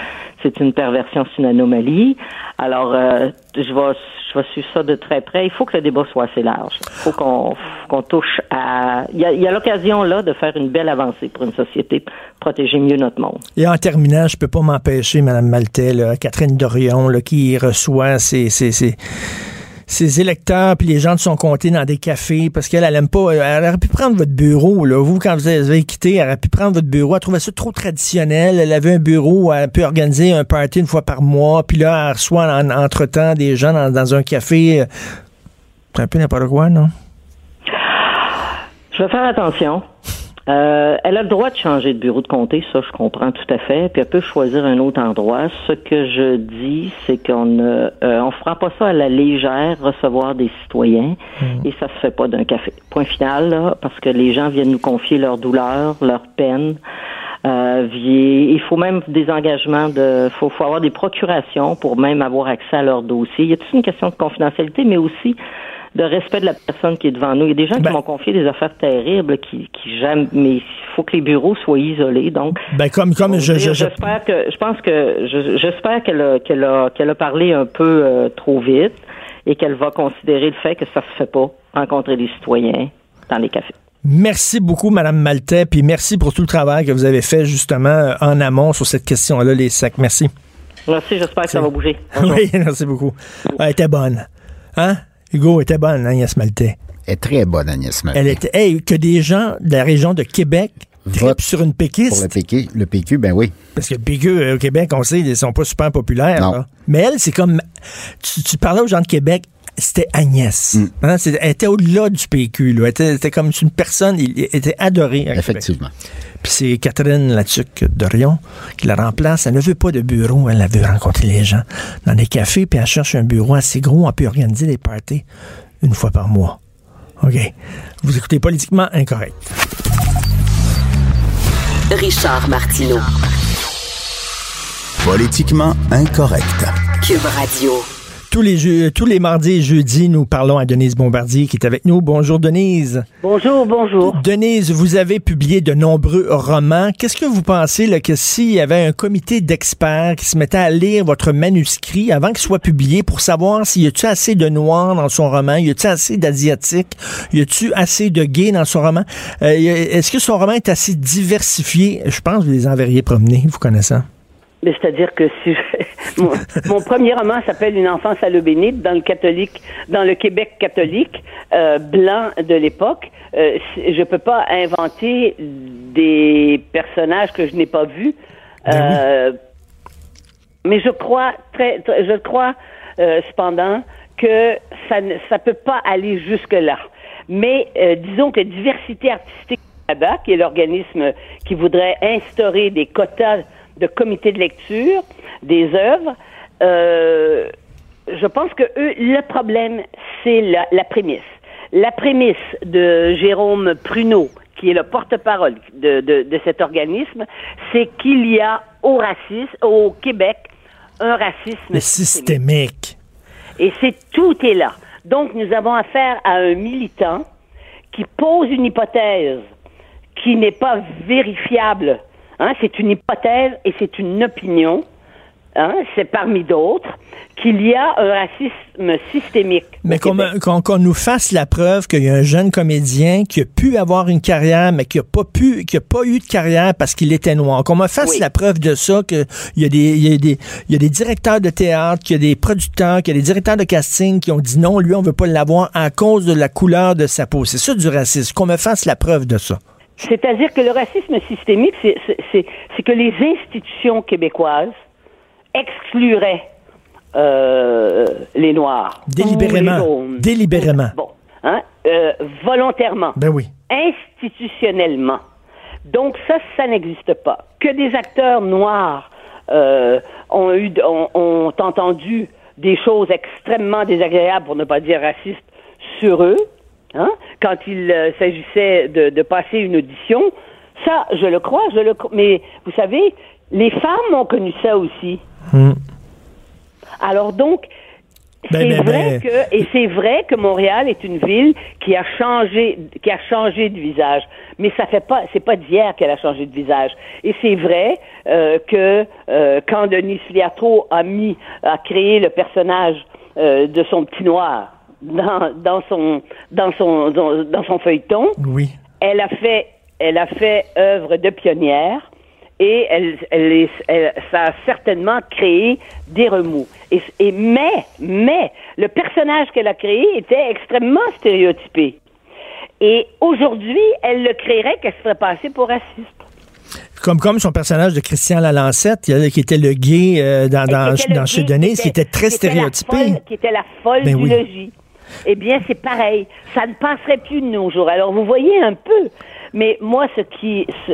c'est une perversion, c'est une anomalie. Alors, euh, je vais, je vais suivre ça de très près. Il faut que le débat soit assez large. Il faut qu'on qu'on touche à... Il y a, il y a l'occasion, là, de faire une belle avancée pour une société, protéger mieux notre monde. Et en terminant, je peux pas m'empêcher, Mme Maltais, là, Catherine Dorion, là, qui reçoit ses ses électeurs puis les gens de son comté dans des cafés parce qu'elle elle aime pas elle aurait pu prendre votre bureau là. Vous quand vous avez quitté elle aurait pu prendre votre bureau. Elle trouvait ça trop traditionnel. Elle avait un bureau elle peut organiser un party une fois par mois puis là elle reçoit en, entre temps des gens dans, dans un café c'est un peu n'importe quoi non? Je vais faire attention euh, elle a le droit de changer de bureau de comté, ça je comprends tout à fait. Puis elle peut choisir un autre endroit. Ce que je dis, c'est qu'on ne euh, on fera pas ça à la légère, recevoir des citoyens, et ça se fait pas d'un café. Point final, là, parce que les gens viennent nous confier leurs douleurs, leurs peines. Euh, il faut même des engagements de, faut, faut avoir des procurations pour même avoir accès à leur dossier. Il y a toute une question de confidentialité, mais aussi de respect de la personne qui est devant nous. Il y a des gens Ben- qui m'ont confié des affaires terribles qui, qui jamais, mais il faut que les bureaux soient isolés. Donc, ben comme comme je, dire, je, je- j'espère que, je pense que, je- j'espère qu'elle a, qu'elle a, qu'elle a parlé un peu euh, trop vite et qu'elle va considérer le fait que ça se fait pas rencontrer des citoyens dans les cafés. Merci beaucoup, Madame Maltais, puis merci pour tout le travail que vous avez fait justement euh, en amont sur cette question-là, les sacs. Merci. Merci, j'espère que ça va bouger. *laughs* Oui, merci beaucoup. Elle était bonne. Hein? Hugo était bonne, hein, Agnès Maltais? Elle est très bonne, Agnès Maltais. Elle était. Hey, que des gens de la région de Québec trippent Vote sur une Pour le péquiste. PQ, le PQ, ben oui. Parce que le PQ euh, au Québec, on sait, ils sont pas super populaires. Non. là. Mais elle, c'est comme. Tu, tu parlais aux gens de Québec, c'était Agnès. Mm. Hein, c'est- elle était au-delà du PQ. Là. Elle, était, elle était comme une personne, il, elle était adorée. Effectivement. Puis c'est Catherine Latuc Dorion qui la remplace. Elle ne veut pas de bureau, elle veut rencontrer les gens dans des cafés, puis elle cherche un bureau assez gros. On peut organiser des parties une fois par mois. OK? Vous écoutez Politiquement Incorrect. Richard Martineau. Politiquement incorrect. Cube Radio. Tous les, jeux, tous les mardis et jeudis, nous parlons à Denise Bombardier qui est avec nous. Bonjour Denise. Bonjour, bonjour. Denise, vous avez publié de nombreux romans. Qu'est-ce que vous pensez là, que s'il y avait un comité d'experts qui se mettait à lire votre manuscrit avant qu'il soit publié pour savoir s'il y a-tu assez de noirs dans son roman, y a-tu assez d'asiatiques, y a-tu assez de gays dans son roman, Euh, est-ce que son roman est assez diversifié? Je pense que vous les enverriez promener, vous connaissez. Mais c'est-à-dire que si je- *laughs* mon, mon premier roman s'appelle Une enfance à l'eau bénite dans le catholique, dans le Québec catholique euh, blanc de l'époque. Euh, je peux pas inventer des personnages que je n'ai pas vus. Euh, mais je crois très, très- je crois euh, cependant que ça ne ça peut pas aller jusque là. Mais euh, disons que diversité artistique Canada, qui est l'organisme qui voudrait instaurer des quotas de comités de lecture des œuvres, euh, je pense que eux, le problème, c'est la, la prémisse. La prémisse de Jérôme Pruneau, qui est le porte-parole de, de, de cet organisme, c'est qu'il y a au racisme, au Québec, un racisme Le systémique. et c'est tout est là. Donc nous avons affaire à un militant qui pose une hypothèse qui n'est pas vérifiable. Hein, c'est une hypothèse et c'est une opinion. Hein, c'est parmi d'autres qu'il y a un racisme systémique. Mais qu'on qu'on nous fasse la preuve qu'il y a un jeune comédien qui a pu avoir une carrière, mais qui a pas pu, qui a pas eu de carrière parce qu'il était noir. Qu'on me fasse Oui. la preuve de ça, qu'il y a des, il y a des, il y a des directeurs de théâtre, qu'il y a des producteurs, qu'il y a des directeurs de casting qui ont dit non, lui, on veut pas l'avoir à cause de la couleur de sa peau. C'est ça du racisme. Qu'on me fasse la preuve de ça. C'est-à-dire que le racisme systémique, c'est- que les institutions québécoises excluraient euh, les Noirs. Délibérément. les. Délibérément. Bon, hein, euh, volontairement, Ben oui. institutionnellement. Donc ça, ça n'existe pas. Que des acteurs noirs euh, ont eu, ont, ont entendu des choses extrêmement désagréables, pour ne pas dire racistes, sur eux, hein, quand il euh, s'agissait de, de passer une audition. Ça, je le crois, je le cro- mais vous savez, les femmes ont connu ça aussi. Hmm. Alors donc, Ben, c'est ben, vrai ben- que et c'est vrai que Montréal est une ville qui a changé qui a changé de visage, mais ça fait pas c'est pas d'hier qu'elle a changé de visage. Et c'est vrai euh, que euh, quand Denis Filiatro a mis a créé le personnage euh, de son petit noir dans, dans son dans son dans, dans son feuilleton, Oui. elle a fait elle a fait œuvre de pionnière et elle, elle, est- elle- ça a certainement créé des remous. Et, et mais mais le personnage qu'elle a créé était extrêmement stéréotypé. Et aujourd'hui, elle le créerait qu'elle serait passée pour raciste? Comme, comme son personnage de Christian Lalancette, a- qui était le gay euh, dans, dans, était chez Denise, qui était très qui était la stéréotypé. folle- Qui était la folle Ben du oui. logis. Eh bien, c'est pareil. Ça ne passerait plus de nos jours. Alors, vous voyez un peu. Mais moi, ce qui, ce,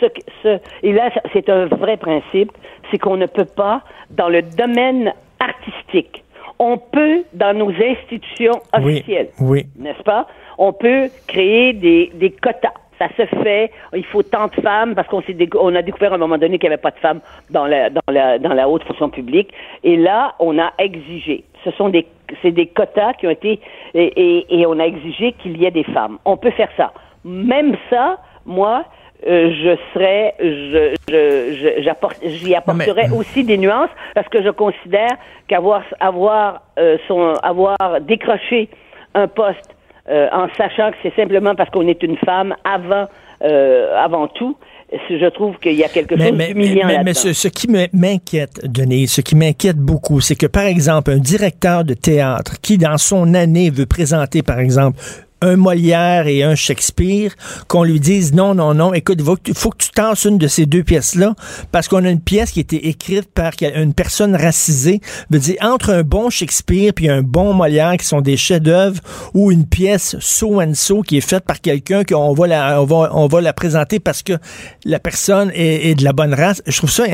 ce, ce- et là, c'est un vrai principe, c'est qu'on ne peut pas, dans le domaine artistique, on peut, dans nos institutions Oui, officielles, oui. n'est-ce pas? On peut créer des, des quotas. Ça se fait. Il faut tant de femmes parce qu'on on a découvert à un moment donné qu'il n'y avait pas de femmes dans la, dans la, dans la haute fonction publique. Et là, on a exigé. Ce sont des, c'est des quotas qui ont été, et, et, et on a exigé qu'il y ait des femmes. On peut faire ça. Même ça, moi, euh, je serais, je, je, j'y apporterais mais- aussi des nuances parce que je considère qu'avoir, avoir, euh, son, avoir décroché un poste euh, en sachant que c'est simplement parce qu'on est une femme avant, euh, avant tout, je trouve qu'il y a quelque Mais, chose mais, d'humiliant mais- mais ce, ce qui m'inquiète, Denise, ce qui m'inquiète beaucoup, c'est que, par exemple, un directeur de théâtre qui, dans son année, veut présenter, par exemple, un Molière et un Shakespeare, qu'on lui dise non, non, non, écoute, il faut que tu- faut que tu tasses une de ces deux pièces-là, parce qu'on a une pièce qui a été écrite par une personne racisée. Veut dire, entre un bon Shakespeare puis un bon Molière, qui sont des chefs-d'œuvre, ou une pièce so and so qui est faite par quelqu'un qu'on va la, on va, on va la présenter parce que la personne est, est de la bonne race. Je trouve ça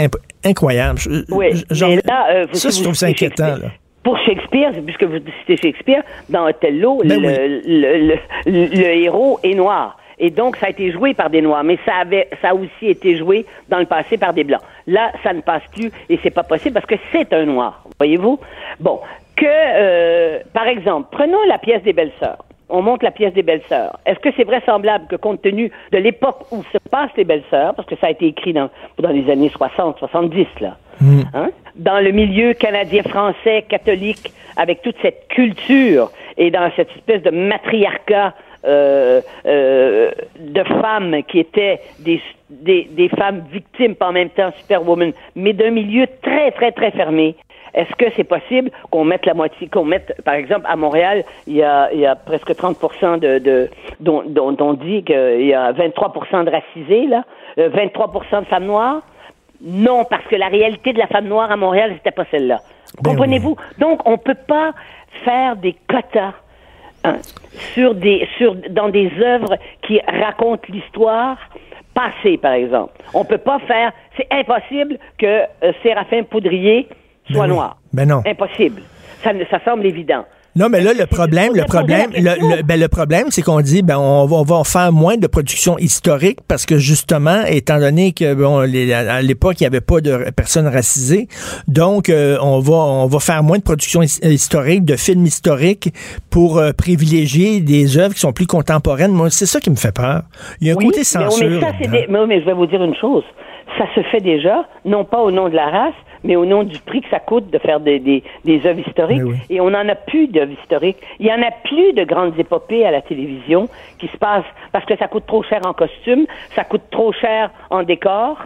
incroyable. Je- Oui, je- genre- mais là, euh, ça, je trouve ça inquiétant. Là. Pour Shakespeare, puisque vous citez Shakespeare, dans Othello, Ben le, oui. le, le- le- le héros est noir. Et donc, ça a été joué par des Noirs, mais ça avait, ça a aussi été joué dans le passé par des Blancs. Là, ça ne passe plus et c'est pas possible parce que c'est un Noir, voyez-vous? Bon, que, euh, par exemple, prenons la pièce des Belles-Sœurs. On monte la pièce des Belles-Sœurs. Est-ce que c'est vraisemblable que compte tenu de l'époque où se passent les Belles-Sœurs, parce que ça a été écrit dans, dans les années 60, 70, là, hein, dans le milieu canadien-français catholique, avec toute cette culture et dans cette espèce de matriarcat euh, euh, de femmes qui étaient des, des, des femmes victimes, pas en même temps superwoman, mais d'un milieu très, très, très fermé. Est-ce que c'est possible qu'on mette la moitié, qu'on mette, par exemple, à Montréal, il y a, il y a presque 30 de, de dont, dont on dit qu'il y a 23% de racisés, là, euh, 23% de femmes noires? Non, parce que la réalité de la femme noire à Montréal, c'était pas celle-là. Ben Comprenez-vous? Donc, on peut pas faire des quotas hein, sur des, sur, dans des œuvres qui racontent l'histoire passée, par exemple. On peut pas faire, c'est impossible que euh, Séraphin Poudrier soit Ben oui. noir. Ben non. Impossible. Ça, ça semble évident. Non, mais là, le problème, le problème, le, le- ben, le problème, c'est qu'on dit, ben, on va, on va faire moins de production historique parce que justement, étant donné que, bon, les- à l'époque, il n'y avait pas de personnes racisées, donc, euh, on va, on va faire moins de production his- historique, de films historiques pour euh, privilégier des œuvres qui sont plus contemporaines. Moi, c'est ça qui me fait peur. Il y a un Oui, côté mais- censure. Mais, ça, c'est là-dedans. des- mais, mais je vais vous dire une chose. Ça se fait déjà, non pas au nom de la race, mais au nom du prix que ça coûte de faire des, des, des œuvres historiques. Oui. Et on n'en a plus d'œuvres historiques. Il y en a plus de grandes épopées à la télévision qui se passent parce que ça coûte trop cher en costume, ça coûte trop cher en décor.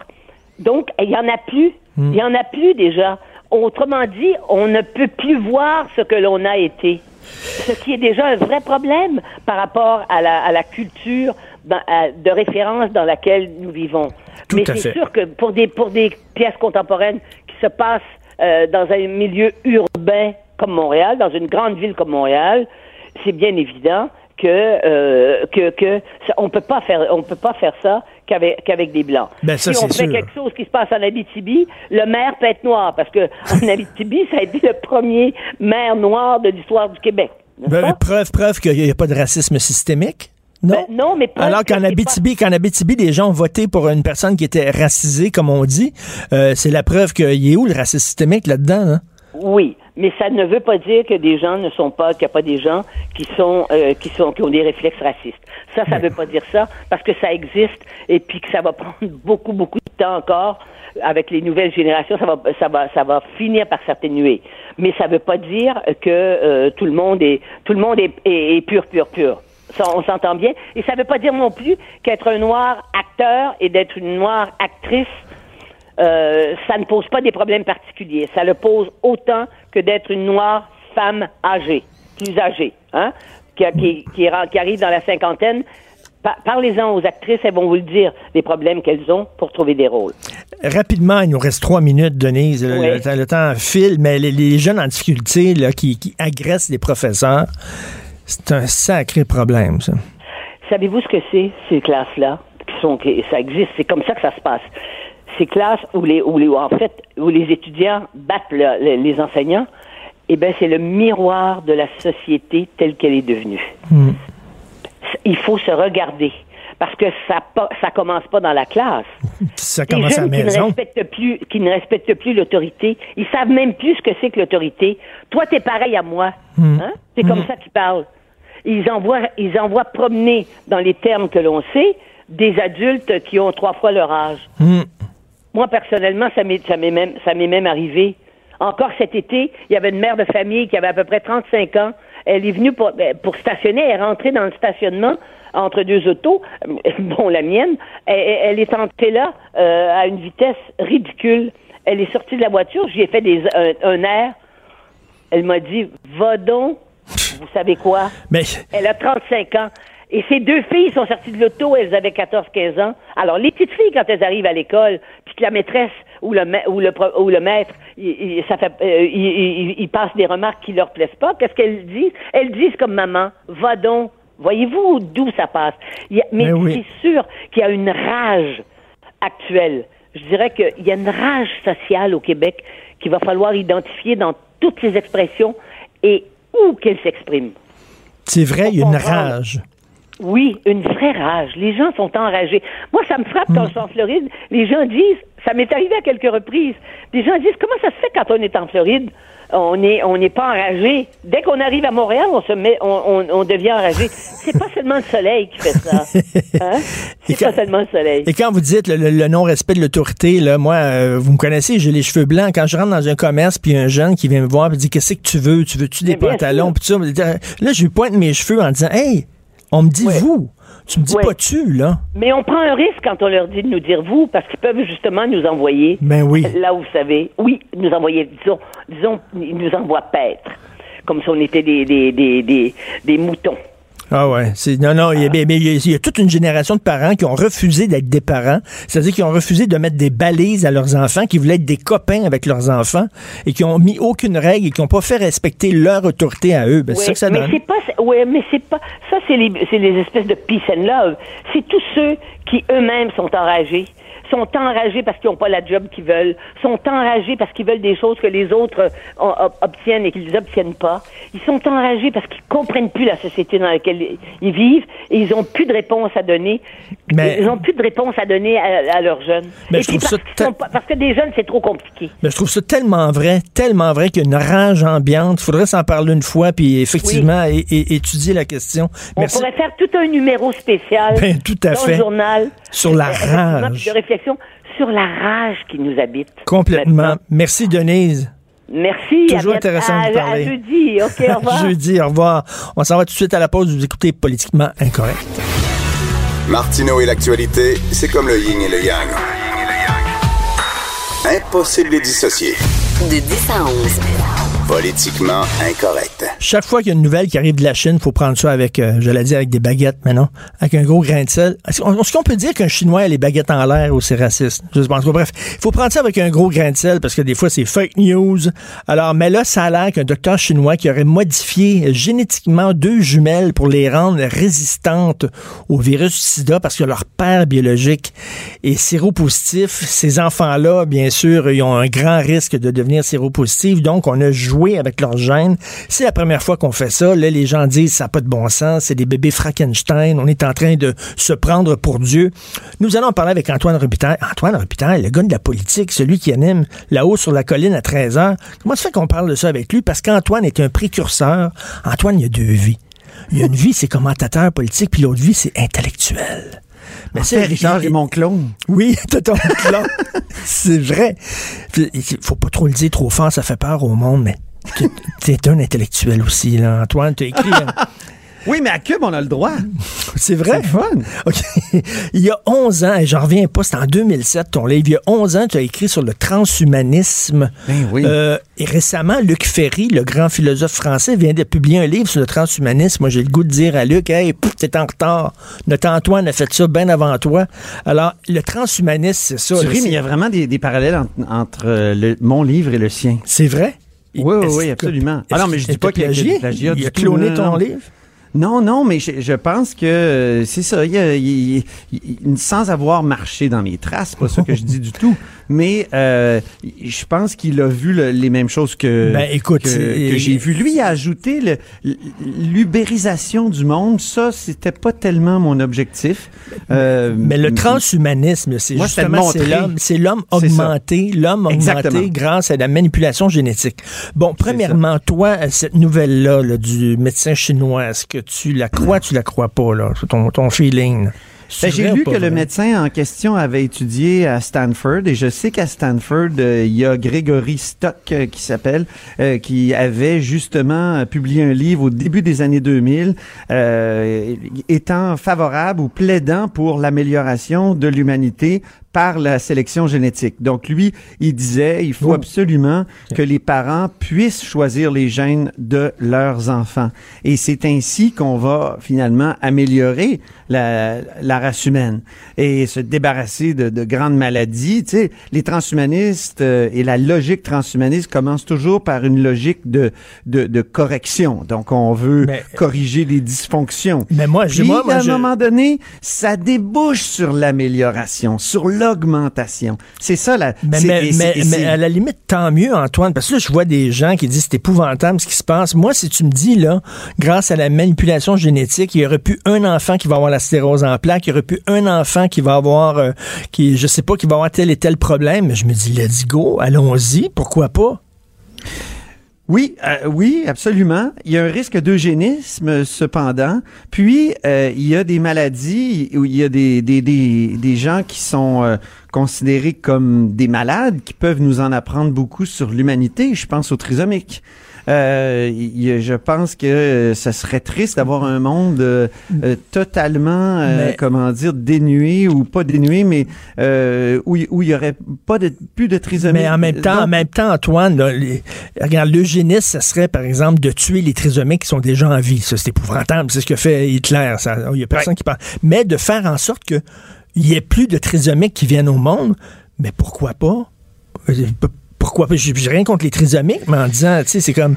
Donc, il y en a plus. Hmm. Il y en a plus déjà. Autrement dit, on ne peut plus voir ce que l'on a été. Ce qui est déjà un vrai problème par rapport à la, à la culture dans- à- de référence dans laquelle nous vivons. Tout Mais c'est sûr que pour des, pour des pièces contemporaines se passent euh, dans un milieu urbain comme Montréal, dans une grande ville comme Montréal, c'est bien évident que, euh, que, que ça- on peut pas faire on peut pas faire ça qu'avec qu'avec des blancs. Ben, ça, si on fait sûr. quelque chose qui se passe en Abitibi, le maire peut être noir parce que *laughs* en Abitibi, ça a été le premier maire noir de l'histoire du Québec. Ben, preuve, preuve qu'il n'y a pas de racisme systémique. Non. Ben, non, mais preuve Alors que qu'en Abitibi, qu'en Abitibi, des gens ont voté pour une personne qui était racisée, comme on dit, euh, c'est la preuve qu'il y est où le racisme systémique là-dedans, hein? Oui, mais ça ne veut pas dire que des gens ne sont pas, qu'il n'y a pas des gens qui sont, euh, qui sont, qui ont des réflexes racistes. Ça, ça ne veut pas dire ça, parce que ça existe et puis que ça va *laughs* prendre beaucoup, beaucoup de temps encore. Avec les nouvelles générations, ça va, ça va, ça va finir par s'atténuer. Mais ça ne veut pas dire que euh, tout le monde est, tout le monde est, est, est pur, pur, pur. Ça, on s'entend bien. Et ça ne veut pas dire non plus qu'être un noir acteur et d'être une noire actrice euh, ça ne pose pas des problèmes particuliers. Ça le pose autant que d'être une noire femme âgée, plus âgée, hein, qui, qui, qui, qui arrive dans la cinquantaine. Parlez-en aux actrices, elles vont vous le dire, les problèmes qu'elles ont pour trouver des rôles. Rapidement, il nous reste trois minutes, Denise. Le, oui. le, le temps file, mais les, les, jeunes en difficulté là, qui, qui agressent les professeurs, c'est un sacré problème, ça. Savez-vous ce que c'est, ces classes-là? Qui sont, ça existe, c'est comme ça que ça se passe ces classes où les, où les, en fait, où les étudiants battent le, les, les enseignants, eh ben, c'est le miroir de la société telle qu'elle est devenue. Mm. Il faut se regarder. Parce que ça ça commence pas dans la classe. Ça commence à la maison. Qui ne respectent plus, qui ne respectent plus l'autorité. Ils savent même plus ce que c'est que l'autorité. Toi, t'es pareil à moi. Mm. Hein? C'est mm. comme ça qu'ils parlent. Ils envoient, ils envoient promener dans les termes que l'on sait des adultes qui ont trois fois leur âge. Moi, personnellement, ça m'est, ça m'est même, ça m'est même arrivé. Encore cet été, il y avait une mère de famille qui avait à peu près 35 ans. Elle est venue pour, ben, pour stationner. Elle est rentrée dans le stationnement entre deux autos, *laughs* bon, la mienne. Elle, elle est entrée là euh, à une vitesse ridicule. Elle est sortie de la voiture. J'y ai fait des, un, un air. Elle m'a dit, va donc. Vous savez quoi? Mais... Elle a 35 ans. Et ces deux filles sont sorties de l'auto, elles avaient 14-15 ans. Alors, les petites filles, quand elles arrivent à l'école, puis que la maîtresse ou le, ou le, ou le maître, il, il, ça fait, euh, il, il, passe des remarques qui leur plaisent pas, qu'est-ce qu'elles disent? Elles disent comme maman, va donc. Voyez-vous d'où ça passe? Il mais mais oui. c'est sûr qu'il y a une rage actuelle. Je dirais qu'il y a une rage sociale au Québec qu'il va falloir identifier dans toutes les expressions et où qu'elles s'expriment. C'est vrai, il y a une rage. Oui, une vraie rage. Les gens sont enragés. Moi, ça me frappe quand je suis en Floride. Les gens disent, ça m'est arrivé à quelques reprises. Les gens disent, comment ça se fait quand on est en Floride? On n'est on n'est pas enragé. Dès qu'on arrive à Montréal, on se met, on, on, on devient enragé. C'est pas seulement le soleil qui fait ça. *laughs* Hein? C'est pas seulement le soleil. Et quand vous dites le, le, le non-respect de l'autorité, là, moi, euh, vous me connaissez, j'ai les cheveux blancs. Quand je rentre dans un commerce, puis un jeune qui vient me voir, me dit qu'est-ce que tu veux, tu veux-tu des pantalons, puis ça, là, je lui pointe mes cheveux en disant, hey, on me dit ouais. vous. Tu me dis ouais. pas tu, là. Mais on prend un risque quand on leur dit de nous dire vous, parce qu'ils peuvent justement nous envoyer. Ben oui. Là où vous savez. Oui, nous envoyer, disons, disons, ils nous envoient paître. Comme si on était des, des, des, des, des moutons. Ah ouais, c'est non non, il y, a, mais il, y a, il y, a, toute une génération de parents qui ont refusé d'être des parents, c'est-à-dire qui ont refusé de mettre des balises à leurs enfants, qui voulaient être des copains avec leurs enfants et qui ont mis aucune règle et qui n'ont pas fait respecter leur autorité à eux. Ben, oui, c'est ça que ça mais c'est pas ouais, mais c'est pas ça c'est les c'est les espèces de peace and love. C'est tous ceux qui eux-mêmes sont enragés sont enragés parce qu'ils n'ont pas la job qu'ils veulent, sont enragés parce qu'ils veulent des choses que les autres euh, obtiennent et qu'ils n'obtiennent pas. Ils sont enragés parce qu'ils comprennent plus la société dans laquelle ils vivent et ils ont plus de réponse à donner. Mais, ils ont plus de réponse à donner à, à leurs jeunes. Mais et je trouve parce, ça parce que des jeunes, c'est trop compliqué. Mais je trouve ça tellement vrai, tellement vrai qu'il y a une rage ambiante. Il faudrait s'en parler une fois puis effectivement oui. et, et, étudier la question. On Merci. pourrait faire tout un numéro spécial ben, tout à dans fait. le journal sur la rage. De réflexion sur la rage qui nous habite. Complètement. Maintenant. Merci, Denise. Merci. Toujours intéressant à, de parler. À jeudi. OK, au *laughs* revoir. jeudi, au revoir. On s'en va tout de suite à la pause. Vous écoutez Politiquement Incorrect. Martineau et l'actualité, c'est comme le yin et le yang. Impossible de les dissocier. De 10 à 11. Politiquement incorrect. Chaque fois qu'il y a une nouvelle qui arrive de la Chine, il faut prendre ça avec, euh, je l'ai dit, avec des baguettes, mais non, avec un gros grain de sel. Est-ce qu'on peut dire qu'un Chinois a les baguettes en l'air ou c'est raciste? Je pense pas. Bref, il faut prendre ça avec un gros grain de sel parce que des fois, c'est fake news. Alors, mais là, ça a l'air qu'un docteur chinois qui aurait modifié génétiquement deux jumelles pour les rendre résistantes au virus sida parce que leur père biologique est séropositif. Ces enfants-là, bien sûr, ils ont un grand risque de devenir séropositifs. Donc, on a joué jouer avec leur gène. C'est la première fois qu'on fait ça. Là, les gens disent ça n'a pas de bon sens, c'est des bébés Frankenstein, on est en train de se prendre pour Dieu. Nous allons parler avec Antoine Robitaille. Antoine Robitaille, le gars de la politique, celui qui anime là-haut sur la colline à 13 h Comment ça fait qu'on parle de ça avec lui? Parce qu'Antoine est un précurseur. Antoine, il a deux vies. Il y a une vie, c'est commentateur politique, puis l'autre vie, c'est intellectuel. Mais c'est Richard, mon clone. Oui, *laughs* t'as ton clone. c'est vrai. Il faut pas trop le dire trop fort, ça fait peur au monde, mais t'es un intellectuel aussi, là. Antoine, t'as écrit. *laughs* Oui, mais à Cube, on a le droit. C'est vrai. C'est fun. OK. *laughs* Il y a 11 ans, et j'en reviens pas, c'est en 2007 ton livre. Il y a 11 ans, tu as écrit sur le transhumanisme. Ben oui. Euh, et récemment, Luc Ferry, le grand philosophe français, vient de publier un livre sur le transhumanisme. Moi, j'ai le goût de dire à Luc, hey, t'es en retard. Notre Antoine a fait ça bien avant toi. Alors, le transhumanisme, c'est ça. Tu ris, mais il y a vraiment des, des parallèles entre, le, mon livre et le sien. C'est vrai? Oui, oui, oui, absolument. Ah non, mais je dis pas qu'il a du plagiat. Il a cloné ton livre? Non, non, mais je, je pense que euh, c'est ça. Il, il, il, sans avoir marché dans mes traces, pas ça que je dis du tout, *laughs* mais euh, je pense qu'il a vu le, les mêmes choses que, ben, écoute, que, que j'ai vu. Lui, il a ajouté l'ubérisation du monde. Ça, c'était pas tellement mon objectif. Euh, mais le transhumanisme, c'est justement c'est l'homme, c'est l'homme augmenté, l'homme augmenté grâce à la manipulation génétique. Bon, premièrement, toi, cette nouvelle-là là, du médecin chinois, est-ce que tu la crois, tu la crois pas, là, ton, ton feeling? Ben, j'ai lu que le médecin en question avait étudié à Stanford et je sais qu'à Stanford, euh, il y a Grégory Stock euh, qui s'appelle, euh, qui avait justement publié un livre au début des années 2000 étant favorable ou plaidant pour l'amélioration de l'humanité par la sélection génétique. Donc lui, il disait, il faut absolument que les parents puissent choisir les gènes de leurs enfants. Et c'est ainsi qu'on va finalement améliorer la, la, race humaine et se débarrasser de, de grandes maladies. Tu sais, les transhumanistes euh, et la logique transhumaniste commencent toujours par une logique de, de, de correction. Donc on veut corriger les dysfonctions. Mais moi, Puis, moi, moi à un moment donné, ça débouche sur l'amélioration, sur l'augmentation. C'est ça la. Mais, mais, mais, mais, à la limite, tant mieux, Antoine, parce que là, je vois des gens qui disent c'est épouvantable ce qui se passe. Moi, si tu me dis, là, grâce à la manipulation génétique, il y aurait pu un enfant qui va avoir la stérose en plaques, il y aurait pu un enfant qui va avoir, euh, qui, je sais pas, qui va avoir tel et tel problème. Je me dis, let's go, allons-y, pourquoi pas? Oui, euh, oui, absolument. Il y a un risque d'eugénisme, cependant. Puis, euh, il y a des maladies où il y a des, des, des, des gens qui sont euh, considérés comme des malades, qui peuvent nous en apprendre beaucoup sur l'humanité. Je pense au trisomique. Euh, je pense que ce serait triste d'avoir un monde euh, euh, totalement, euh, comment dire, dénué ou pas dénué, mais où, où il y aurait pas de plus de trisomie. Mais en même temps, en même temps, Antoine, là, les, regarde, l'eugénisme, ça serait par exemple de tuer les trisomiques qui sont déjà en vie. Ça, c'est épouvantable. C'est ce que fait Hitler. Ça, il y a personne ouais. qui parle. Mais de faire en sorte que il y ait plus de trisomiques qui viennent au monde, mais pourquoi pas? Pourquoi pas, j'ai rien contre les trisomiques, mais en disant, tu sais, c'est comme,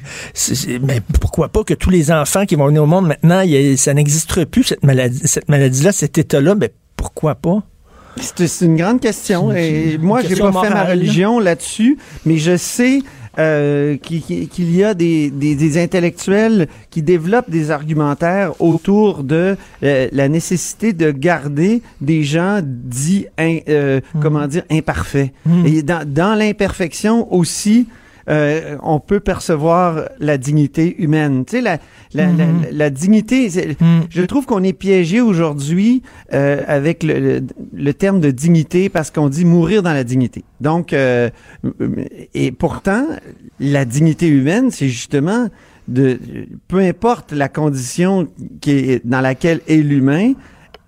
mais pourquoi pas que tous les enfants qui vont venir au monde maintenant, a, ça n'existe plus, cette maladie, cette maladie-là, cet état-là, mais pourquoi pas? C'est une grande question. Et moi, j'ai pas fait ma religion là-dessus, mais je sais euh, qu'il y a des, des, des, intellectuels qui développent des argumentaires autour de euh, la nécessité de garder des gens dits, in, euh, mmh. comment dire, imparfaits. Mmh. Et dans, dans l'imperfection aussi, euh, on peut percevoir la dignité humaine. Tu sais, la, la, mm -hmm. la, la, dignité, mm. je trouve qu'on est piégé aujourd'hui euh, avec le, le, le, terme de dignité parce qu'on dit mourir dans la dignité. Donc, euh, et pourtant, la dignité humaine, c'est justement de, peu importe la condition qui est, dans laquelle est l'humain,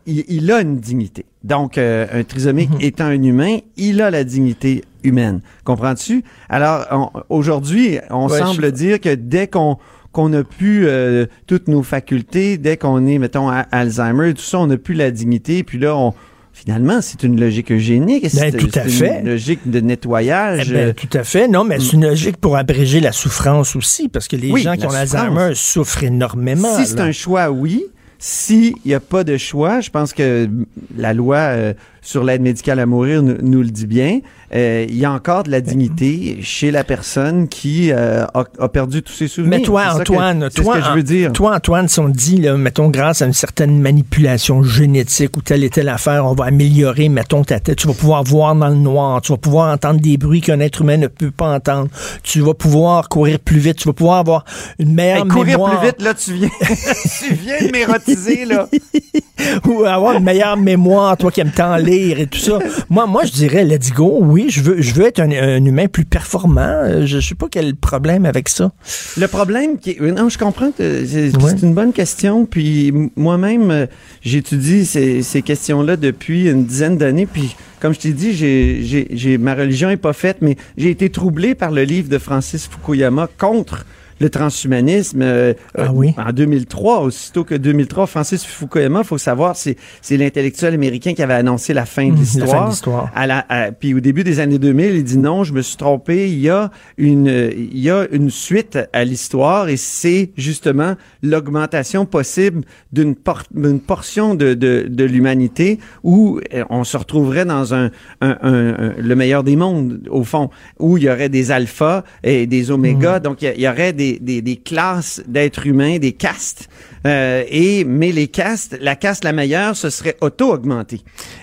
il, il, a une dignité. Donc, un trisomique mm -hmm. étant un humain, il a la dignité humaine. Comprends-tu? Alors, aujourd'hui, on ouais, semble je... dire que dès qu'on qu'on n'a plus euh, toutes nos facultés, dès qu'on est, mettons, à Alzheimer, tout ça, on n'a plus la dignité, puis là, on, finalement, c'est une logique eugénique. Ben, tout à fait. une logique de nettoyage. Eh ben, tout à fait. Non, mais c'est une logique pour abréger la souffrance aussi, parce que les oui, gens qui ont l'Alzheimer souffrent énormément. Si c'est un choix, oui. S'il n'y a pas de choix, je pense que la loi euh, sur l'aide médicale à mourir nous, le dit bien. Euh, il y a encore de la dignité chez la personne qui euh, a, perdu tous ses souvenirs. Mais toi, Antoine, toi, je veux dire. toi, Antoine, si on dit, là, mettons, grâce à une certaine manipulation génétique ou telle et telle affaire, on va améliorer, mettons, ta tête, tu vas pouvoir voir dans le noir, tu vas pouvoir entendre des bruits qu'un être humain ne peut pas entendre, tu vas pouvoir courir plus vite, tu vas pouvoir avoir une meilleure mémoire. Courir plus vite, là, tu viens, *laughs* tu viens de m'érotiser, là. *laughs* ou avoir une meilleure mémoire, toi qui aimes tant lire et tout ça. Moi, moi, je dirais, let's go, oui, je veux, je veux être un, humain plus performant. Je, ne sais pas quel problème avec ça. Le problème, qui non, je comprends que c'est une bonne question. Puis moi-même, euh, j'étudie ces, ces questions-là depuis une dizaine d'années. Puis comme je t'ai dit, j'ai, ma religion est pas faite, mais j'ai été troublé par le livre de Francis Fukuyama contre le transhumanisme. Euh, ah oui? En 2003, aussitôt que 2003, Francis Fukuyama, faut savoir, c'est, c'est l'intellectuel américain qui avait annoncé la fin de mmh, l'histoire. La. À la, puis au début des années 2000, il dit non, je me suis trompé. Il y a une, il y a une suite à l'histoire et c'est justement l'augmentation possible d'une, portion de, de, de l'humanité où euh, on se retrouverait dans un, un, un, le meilleur des mondes, au fond, où il y aurait des alphas et des omégas. Mmh. Donc, il y aurait des des, classes d'êtres humains, des castes. Euh, et mais les castes, la caste la meilleure, ce serait auto-augmenté.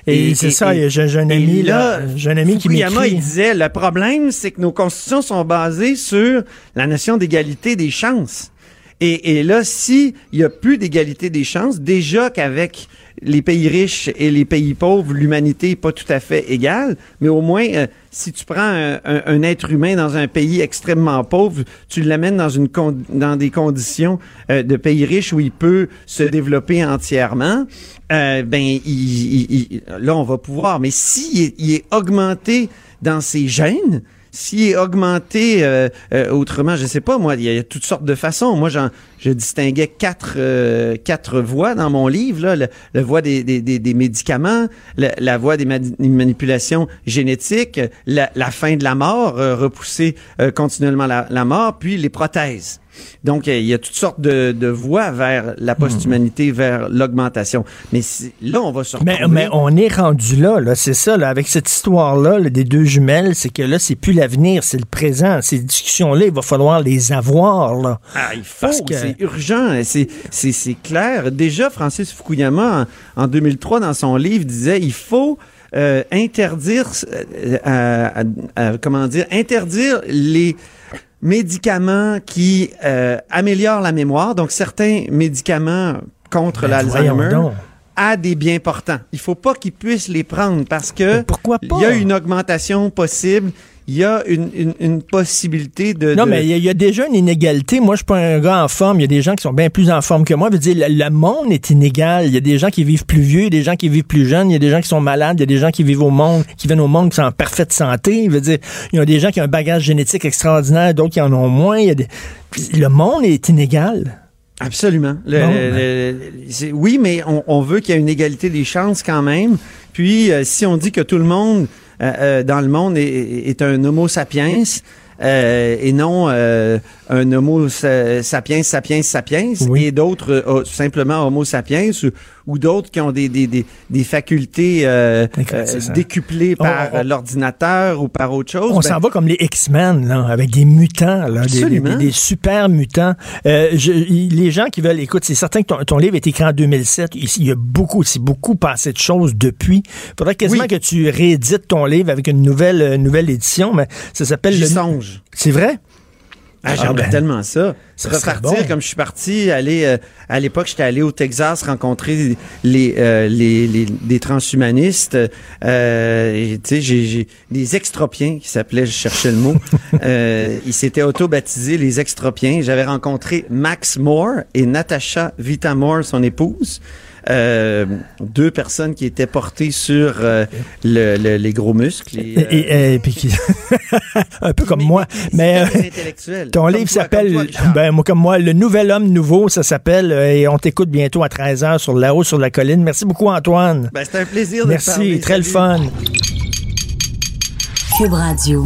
Et, c'est ça, j'ai un ami là, j'ai un ami qui il disait le problème, c'est que nos constitutions sont basées sur la notion d'égalité des chances. Et, et là, s'il y a plus d'égalité des chances, déjà qu'avec les pays riches et les pays pauvres, l'humanité n'est pas tout à fait égale, mais au moins, euh, si tu prends un, être humain dans un pays extrêmement pauvre, tu l'amènes dans, une dans des conditions euh, de pays riches où il peut se développer entièrement, euh, ben, il, là, on va pouvoir. Mais s'il il est augmenté dans ses gènes, s'il est augmenté autrement, je sais pas, moi, il y, a toutes sortes de façons. Moi, j'en, je distinguais quatre, euh, quatre voies dans mon livre. Là, la, voie des, des, des, médicaments, la, voie des manipulations génétiques, la, fin de la mort, repousser continuellement la, la mort, puis les prothèses. Donc, il y a toutes sortes de, de voies vers la post-humanité, hmm. vers l'augmentation. Mais là, on va se. Mais, mais on est rendu là, là c'est ça, là, avec cette histoire-là des deux jumelles, c'est que là, c'est plus l'avenir, c'est le présent. Ces discussions-là, il va falloir les avoir. Là. Ah, il faut, que... c'est urgent, c'est clair. Déjà, Francis Fukuyama, en, en 2003, dans son livre, disait, il faut... Euh, interdire, euh, comment dire, interdire les médicaments qui euh, améliorent la mémoire, donc certains médicaments contre ben, l'Alzheimer a des biens portants. Il faut pas qu'ils puissent les prendre parce que pourquoi il y a une augmentation possible il y a une, une, une possibilité de... Non, mais il y, a déjà une inégalité. Moi, je suis pas un gars en forme. Il y a des gens qui sont bien plus en forme que moi. Je veux dire, le, monde est inégal. Il y a des gens qui vivent plus vieux, des gens qui vivent plus jeunes, il y a des gens qui sont malades, il y a des gens qui vivent au monde, qui viennent au monde qui sont en parfaite santé. Je veux dire, il y a des gens qui ont un bagage génétique extraordinaire, d'autres qui en ont moins. Il y a des... Le monde est inégal. Absolument. Ben. oui, mais on, on veut qu'il y ait une égalité des chances quand même. Puis, euh, si on dit que tout le monde dans le monde est, est un Homo sapiens, euh, et non euh, un Homo sapiens, sapiens, sapiens, et d'autres euh, simplement Homo sapiens ou, d'autres qui ont des, des, des, des facultés euh, décuplées par l'ordinateur ou par autre chose. On ben s'en va comme les X-Men, avec des mutants, là, des, des, super mutants. les gens qui veulent, écoute, c'est certain que ton, livre est écrit en 2007. Il y a beaucoup, c'est beaucoup passé de choses depuis. Il faudrait quasiment que tu réédites ton livre avec une nouvelle, nouvelle édition, mais ça s'appelle le... songe. C'est vrai? Ah, j'aimerais ah, ben, tellement ça. ça repartir comme je suis parti, aller euh, à l'époque, j'étais allé au Texas rencontrer les euh, les, les, transhumanistes. Euh, tu sais, j'ai des extropiens qui s'appelaient, je cherchais le mot. *laughs* euh, ils s'étaient auto-baptisés les extropiens. J'avais rencontré Max Moore et Natasha Vitamore, son épouse. Euh, deux personnes qui étaient portées sur euh, le, les gros muscles. Et, puis qui... *laughs* un peu comme moi. Mais, ton livre s'appelle, ben, moi, comme moi, Le Nouvel Homme Nouveau, ça s'appelle, et on t'écoute bientôt à 13h sur La Haut sur la Colline. Merci beaucoup, Antoine. Ben, C'était un plaisir de Merci, très le fun. Cube Radio.